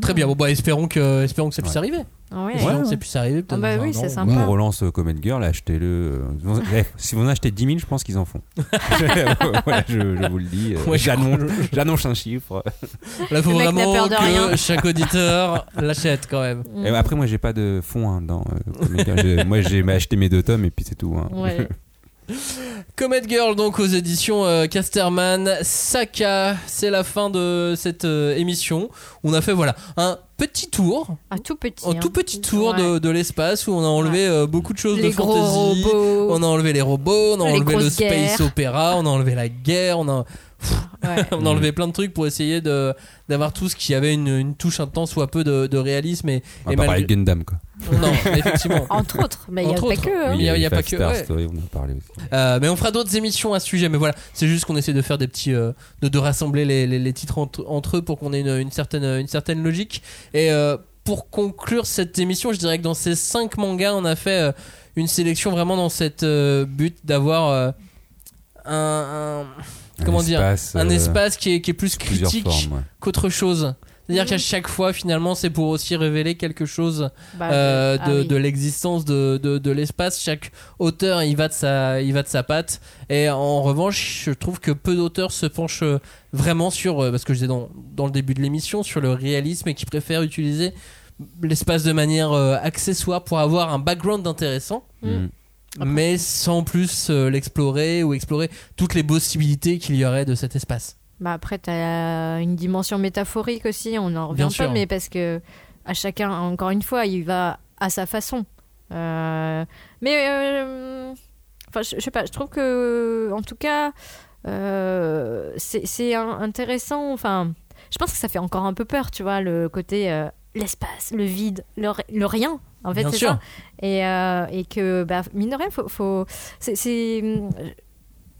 Très bien, bon, bah, espérons que, espérons que ça puisse Ouais. arriver. Ah ouais. Ouais, que ça ouais. puisse arriver. peut-être Ah bah oui, c'est sympa. On relance euh, Comet Girl, achetez-le. euh, eh, si vous en achetez 10 000, je pense qu'ils en font. voilà, je, je vous le dis. euh, Ouais, je J'annonce un chiffre. Là, faut Le mec n'a vraiment peur de que rien. chaque auditeur l'achète quand même. Mm. Et après, moi, j'ai pas de fonds hein, dans euh, Comet Girl. Je- moi, j'ai acheté mes deux tomes et puis c'est tout. hein. Ouais. Comet Girl, donc aux éditions euh, Casterman. Saka, c'est la fin de cette euh, émission. On a fait voilà un petit tour, Un tout petit. un hein. tout petit tour Ouais. de, de l'espace où on a enlevé euh, beaucoup de choses Les de fantasy. robots. On a enlevé les robots, on a Les enlevé le space opéra, on a enlevé la guerre, on a, Ouais. on a enlevé plein de trucs pour essayer de d'avoir tout ce qui avait une, une touche un tant soit peu de, de réalisme et, On et pas malgré- Gundam quoi. non effectivement Entre autres, mais il n'y a pas que. hein. Oui, il y a- pas que- Star ouais. Story, on en a parlé aussi. Euh, mais on fera d'autres émissions à ce sujet mais voilà c'est juste qu'on essaie de faire des petits euh, de, de rassembler les, les- les titres entre, entre eux pour qu'on ait une, une certaine une certaine logique et euh, pour conclure cette émission je dirais que dans ces cinq mangas on a fait euh, une sélection vraiment dans cette euh, but d'avoir euh, un, un- Un comment dire espace, un euh, espace qui est, qui est plus critique ouais. qu'autre chose. C'est-à-dire qu'à chaque fois, finalement, c'est pour aussi révéler quelque chose Bah, euh, ah de, oui. de l'existence de, de, de l'espace. Chaque auteur, il va de sa, il va de sa patte. Et en revanche, je trouve que peu d'auteurs se penchent euh, vraiment sur, parce que je disais dans, dans le début de l'émission, sur le réalisme et qui préfèrent utiliser l'espace de manière euh, accessoire pour avoir un background intéressant. Mais sans plus euh, l'explorer ou explorer toutes les possibilités qu'il y aurait de cet espace. Bah après, tu as une dimension métaphorique aussi, on en revient pas, mais parce que à chacun, encore une fois, il va à sa façon. Euh, mais, euh, enfin, je, je sais pas, je trouve que, en tout cas, c'est intéressant. Enfin, je pense que ça fait encore un peu peur, tu vois, le côté l'espace, le vide, le, ri- le rien. En fait, c'est ça. Et, euh, et que, bah, mine de rien, faut, faut, c'est-.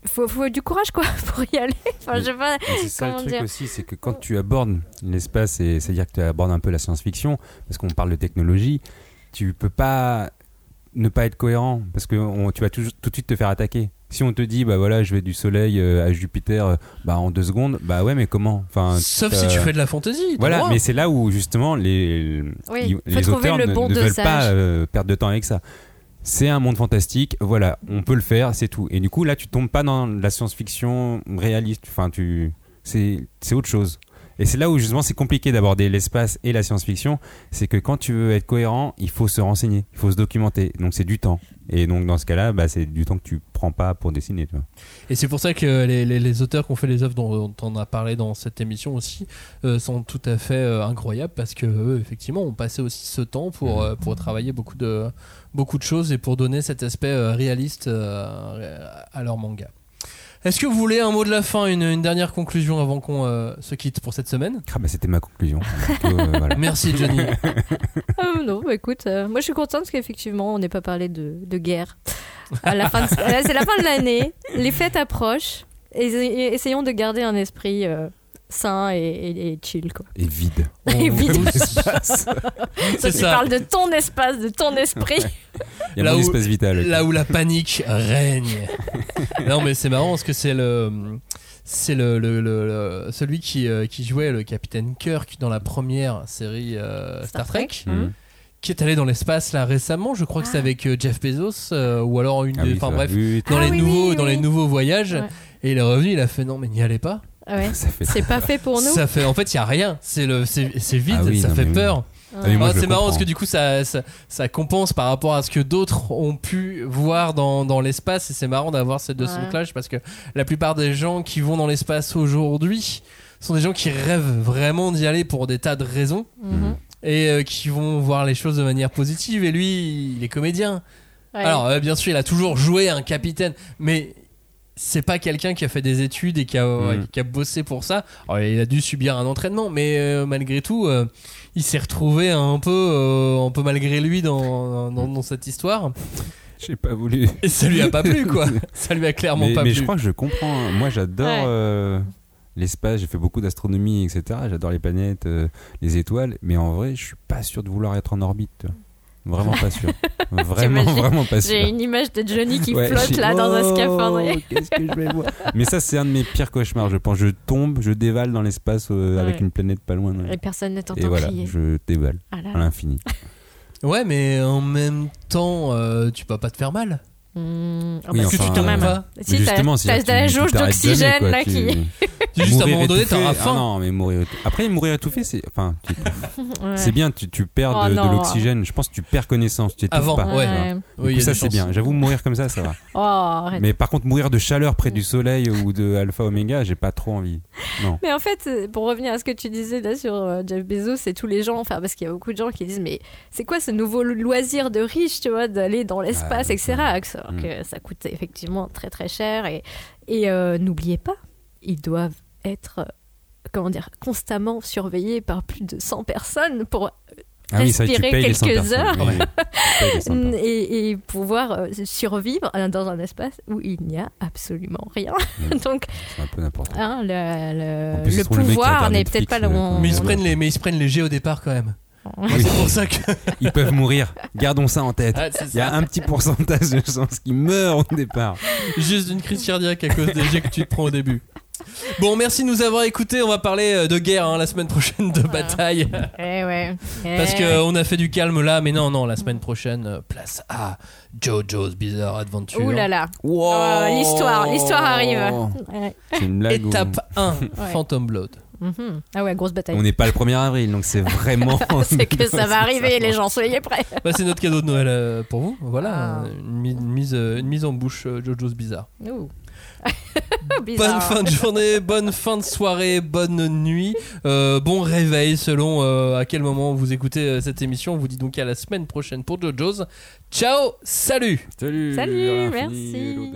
Faut, faut du courage quoi pour y aller. Enfin, je sais pas. C'est ça le truc dire aussi, c'est que quand tu abordes l'espace, et c'est-à-dire que tu abordes un peu la science-fiction, parce qu'on parle de technologie, tu peux pas ne pas être cohérent, parce que on- tu vas tout, tout de suite te faire attaquer. Si on te dit, bah voilà, je vais du Soleil euh, à Jupiter euh, bah, en deux secondes, bah ouais, mais comment? Enfin, Sauf si tu fais de la fantaisie. Voilà, droit. mais c'est là où justement les, Oui, les trouver auteurs le ne, bon ne veulent pas euh, perdre de temps avec ça. C'est un monde fantastique, voilà, on peut le faire, c'est tout. Et du coup, là, tu tombes pas dans la science-fiction réaliste, enfin, tu, c'est, c'est autre chose. Et c'est là où justement c'est compliqué d'aborder l'espace et la science-fiction, c'est que quand tu veux être cohérent, il faut se renseigner, il faut se documenter, donc c'est du temps. Et donc dans ce cas-là, bah, c'est du temps que tu prends pas pour dessiner. Tu vois. Et c'est pour ça que les, les- les auteurs qui ont fait les œuvres dont, dont on a parlé dans cette émission aussi euh, sont tout à fait euh, incroyables parce que eux, effectivement, ont passé aussi ce temps pour, euh, pour travailler beaucoup de, beaucoup de choses et pour donner cet aspect euh, réaliste euh, à leur manga. Est-ce que vous voulez un mot de la fin, une, une dernière conclusion avant qu'on euh, se quitte pour cette semaine? Ah bah c'était ma conclusion. Donc, euh, voilà. Merci Johnny. Ah, non, bah, écoute, euh, moi je suis contente parce qu'effectivement on n'ait pas parlé de, de guerre. À la fin de- là, c'est la fin de l'année, les fêtes approchent, et, et essayons de garder un esprit euh, sain et, et- et chill quoi. Et vide. Et vide. C'est Toi, tu ça. parles de ton espace, de ton esprit. Il y a Là où- espace vital. Là où la panique règne. non, mais c'est marrant parce que c'est le. C'est le, le- le- le- celui qui, euh, qui jouait le capitaine Kirk dans la première série euh, Star, Star Trek, Trek. Mhm. qui est allé dans l'espace là récemment. Je crois que c'est Ah. avec euh, Jeff Bezos euh, ou alors une. Ah oui, Enfin ça bref, dans Ah les oui, nouveaux oui, dans les nouveaux voyages. Ouais. Et il est revenu, il a fait non mais n'y allez pas. Ah ouais. ça fait. C'est pas fait pour nous. Ça fait en fait il y a rien. C'est le c'est vide, Ah oui, ça non, fait peur. Ah Ah, c'est marrant parce que du coup ça, ça, ça compense par rapport à ce que d'autres ont pu voir dans, dans l'espace et c'est marrant d'avoir ces deux Ouais. clash parce que la plupart des gens qui vont dans l'espace aujourd'hui sont des gens qui rêvent vraiment d'y aller pour des tas de raisons Mhm. et euh, qui vont voir les choses de manière positive et lui il est comédien Ouais. alors euh, bien sûr il a toujours joué un capitaine mais c'est pas quelqu'un qui a fait des études et qui a, ouais, qui a bossé pour ça. Alors, il a dû subir un entraînement, mais euh, malgré tout, euh, il s'est retrouvé un peu, euh, un peu malgré lui dans, dans, dans cette histoire. J'ai pas voulu. Et ça lui a pas plu, quoi. Ça lui a clairement mais, pas mais plu. je crois que je comprends. hein. Moi, j'adore Ouais. euh, l'espace. J'ai fait beaucoup d'astronomie, etc. J'adore les planètes, euh, les étoiles. Mais en vrai, je suis pas sûr de vouloir être en orbite. Vraiment pas sûr. vraiment, vraiment pas sûr. J'ai une image de Johnny qui Ouais, flotte là dans un Oh, scaphandre. Qu'est-ce que je vais voir Mais ça, c'est un de mes pires cauchemars. Je pense, je tombe, je dévale dans l'espace euh, avec une planète pas loin. Et personne ne Et t'entend voilà, crier. je dévale Ah à l'infini. Ouais, mais en même temps, euh, tu vas pas te faire mal. Mmh. Ah Oui, bah, Parce que si, enfin, tu quand même. pas. Si, Mais t'as justement, t'as que la tu- tu jauge d'oxygène quoi. là Tu- qui. Juste à un Mourir moment donné, t'auras ah faim. non, mais mourir étouffé. Après, mourir étouffé, c'est. Enfin, tu- Ouais. c'est bien, tu, tu perds Oh de, de non. l'oxygène. Je pense que tu perds connaissance. Tu t'étouffes Avant, pas. ouais. tu Oui, coup, ça c'est bien. J'avoue, mourir comme ça, ça va. Oh. Mais par contre, mourir de chaleur près du soleil ou de Alpha Oméga, j'ai pas trop envie. Non. Mais en fait, euh, pour revenir à ce que tu disais là sur euh, Jeff Bezos, c'est tous les gens, enfin parce qu'il y a beaucoup de gens qui disent mais c'est quoi ce nouveau loisir de riche, tu vois, d'aller dans l'espace, Ah, etc. Alors Mm. que ça coûte effectivement très très cher et, et euh, n'oubliez pas, ils doivent être euh, comment dire constamment surveillés par plus de 100 personnes pour Ah oui, ça, tu respirer payes les 100 quelques heures. Oui, tu payes les 100 personnes. et, et pouvoir euh, survivre euh, dans un espace où il n'y a absolument rien. Mm. Donc C'est un peu n'importe quoi. hein, le, le- plus, pouvoir n'est peut-être pas le euh, Mais ils, se prennent les, mais ils se prennent les G au départ quand même. Oui. c'est pour ça que. Ils peuvent mourir. Gardons ça en tête. Ah, Il y a ça. un petit pourcentage de chances qu'ils meurent au départ. Juste une crise cardiaque à cause des jets que tu te prends au début. Bon, merci de nous avoir écoutés. On va parler euh, de guerre hein, la semaine prochaine, de bataille. Eh ouais. Parce Eh ouais. qu'on a fait du calme là, mais non, non, la semaine prochaine, euh, place à JoJo's Bizarre Adventure. Ouh là là. Wow. Oh, l'histoire, l'histoire arrive. Ouais. C'est une blague. où- Étape 1, Phantom Blood. Mhm. Ah ouais, grosse bataille. On n'est pas le 1er avril, donc c'est vraiment. C'est que ça va arriver, les gens, soyez prêts. Bah, c'est notre cadeau de Noël euh, pour vous. Voilà, Ah. euh, une, mi- une mise, euh, une mise en bouche euh, JoJo's Bizarre. Ouh. Bonne fin de journée, bonne fin de soirée, bonne nuit, euh, bon réveil selon euh, à quel moment vous écoutez euh, cette émission. On vous dit donc à la semaine prochaine pour JoJo's. Ciao, salut Salut. Salut, merci.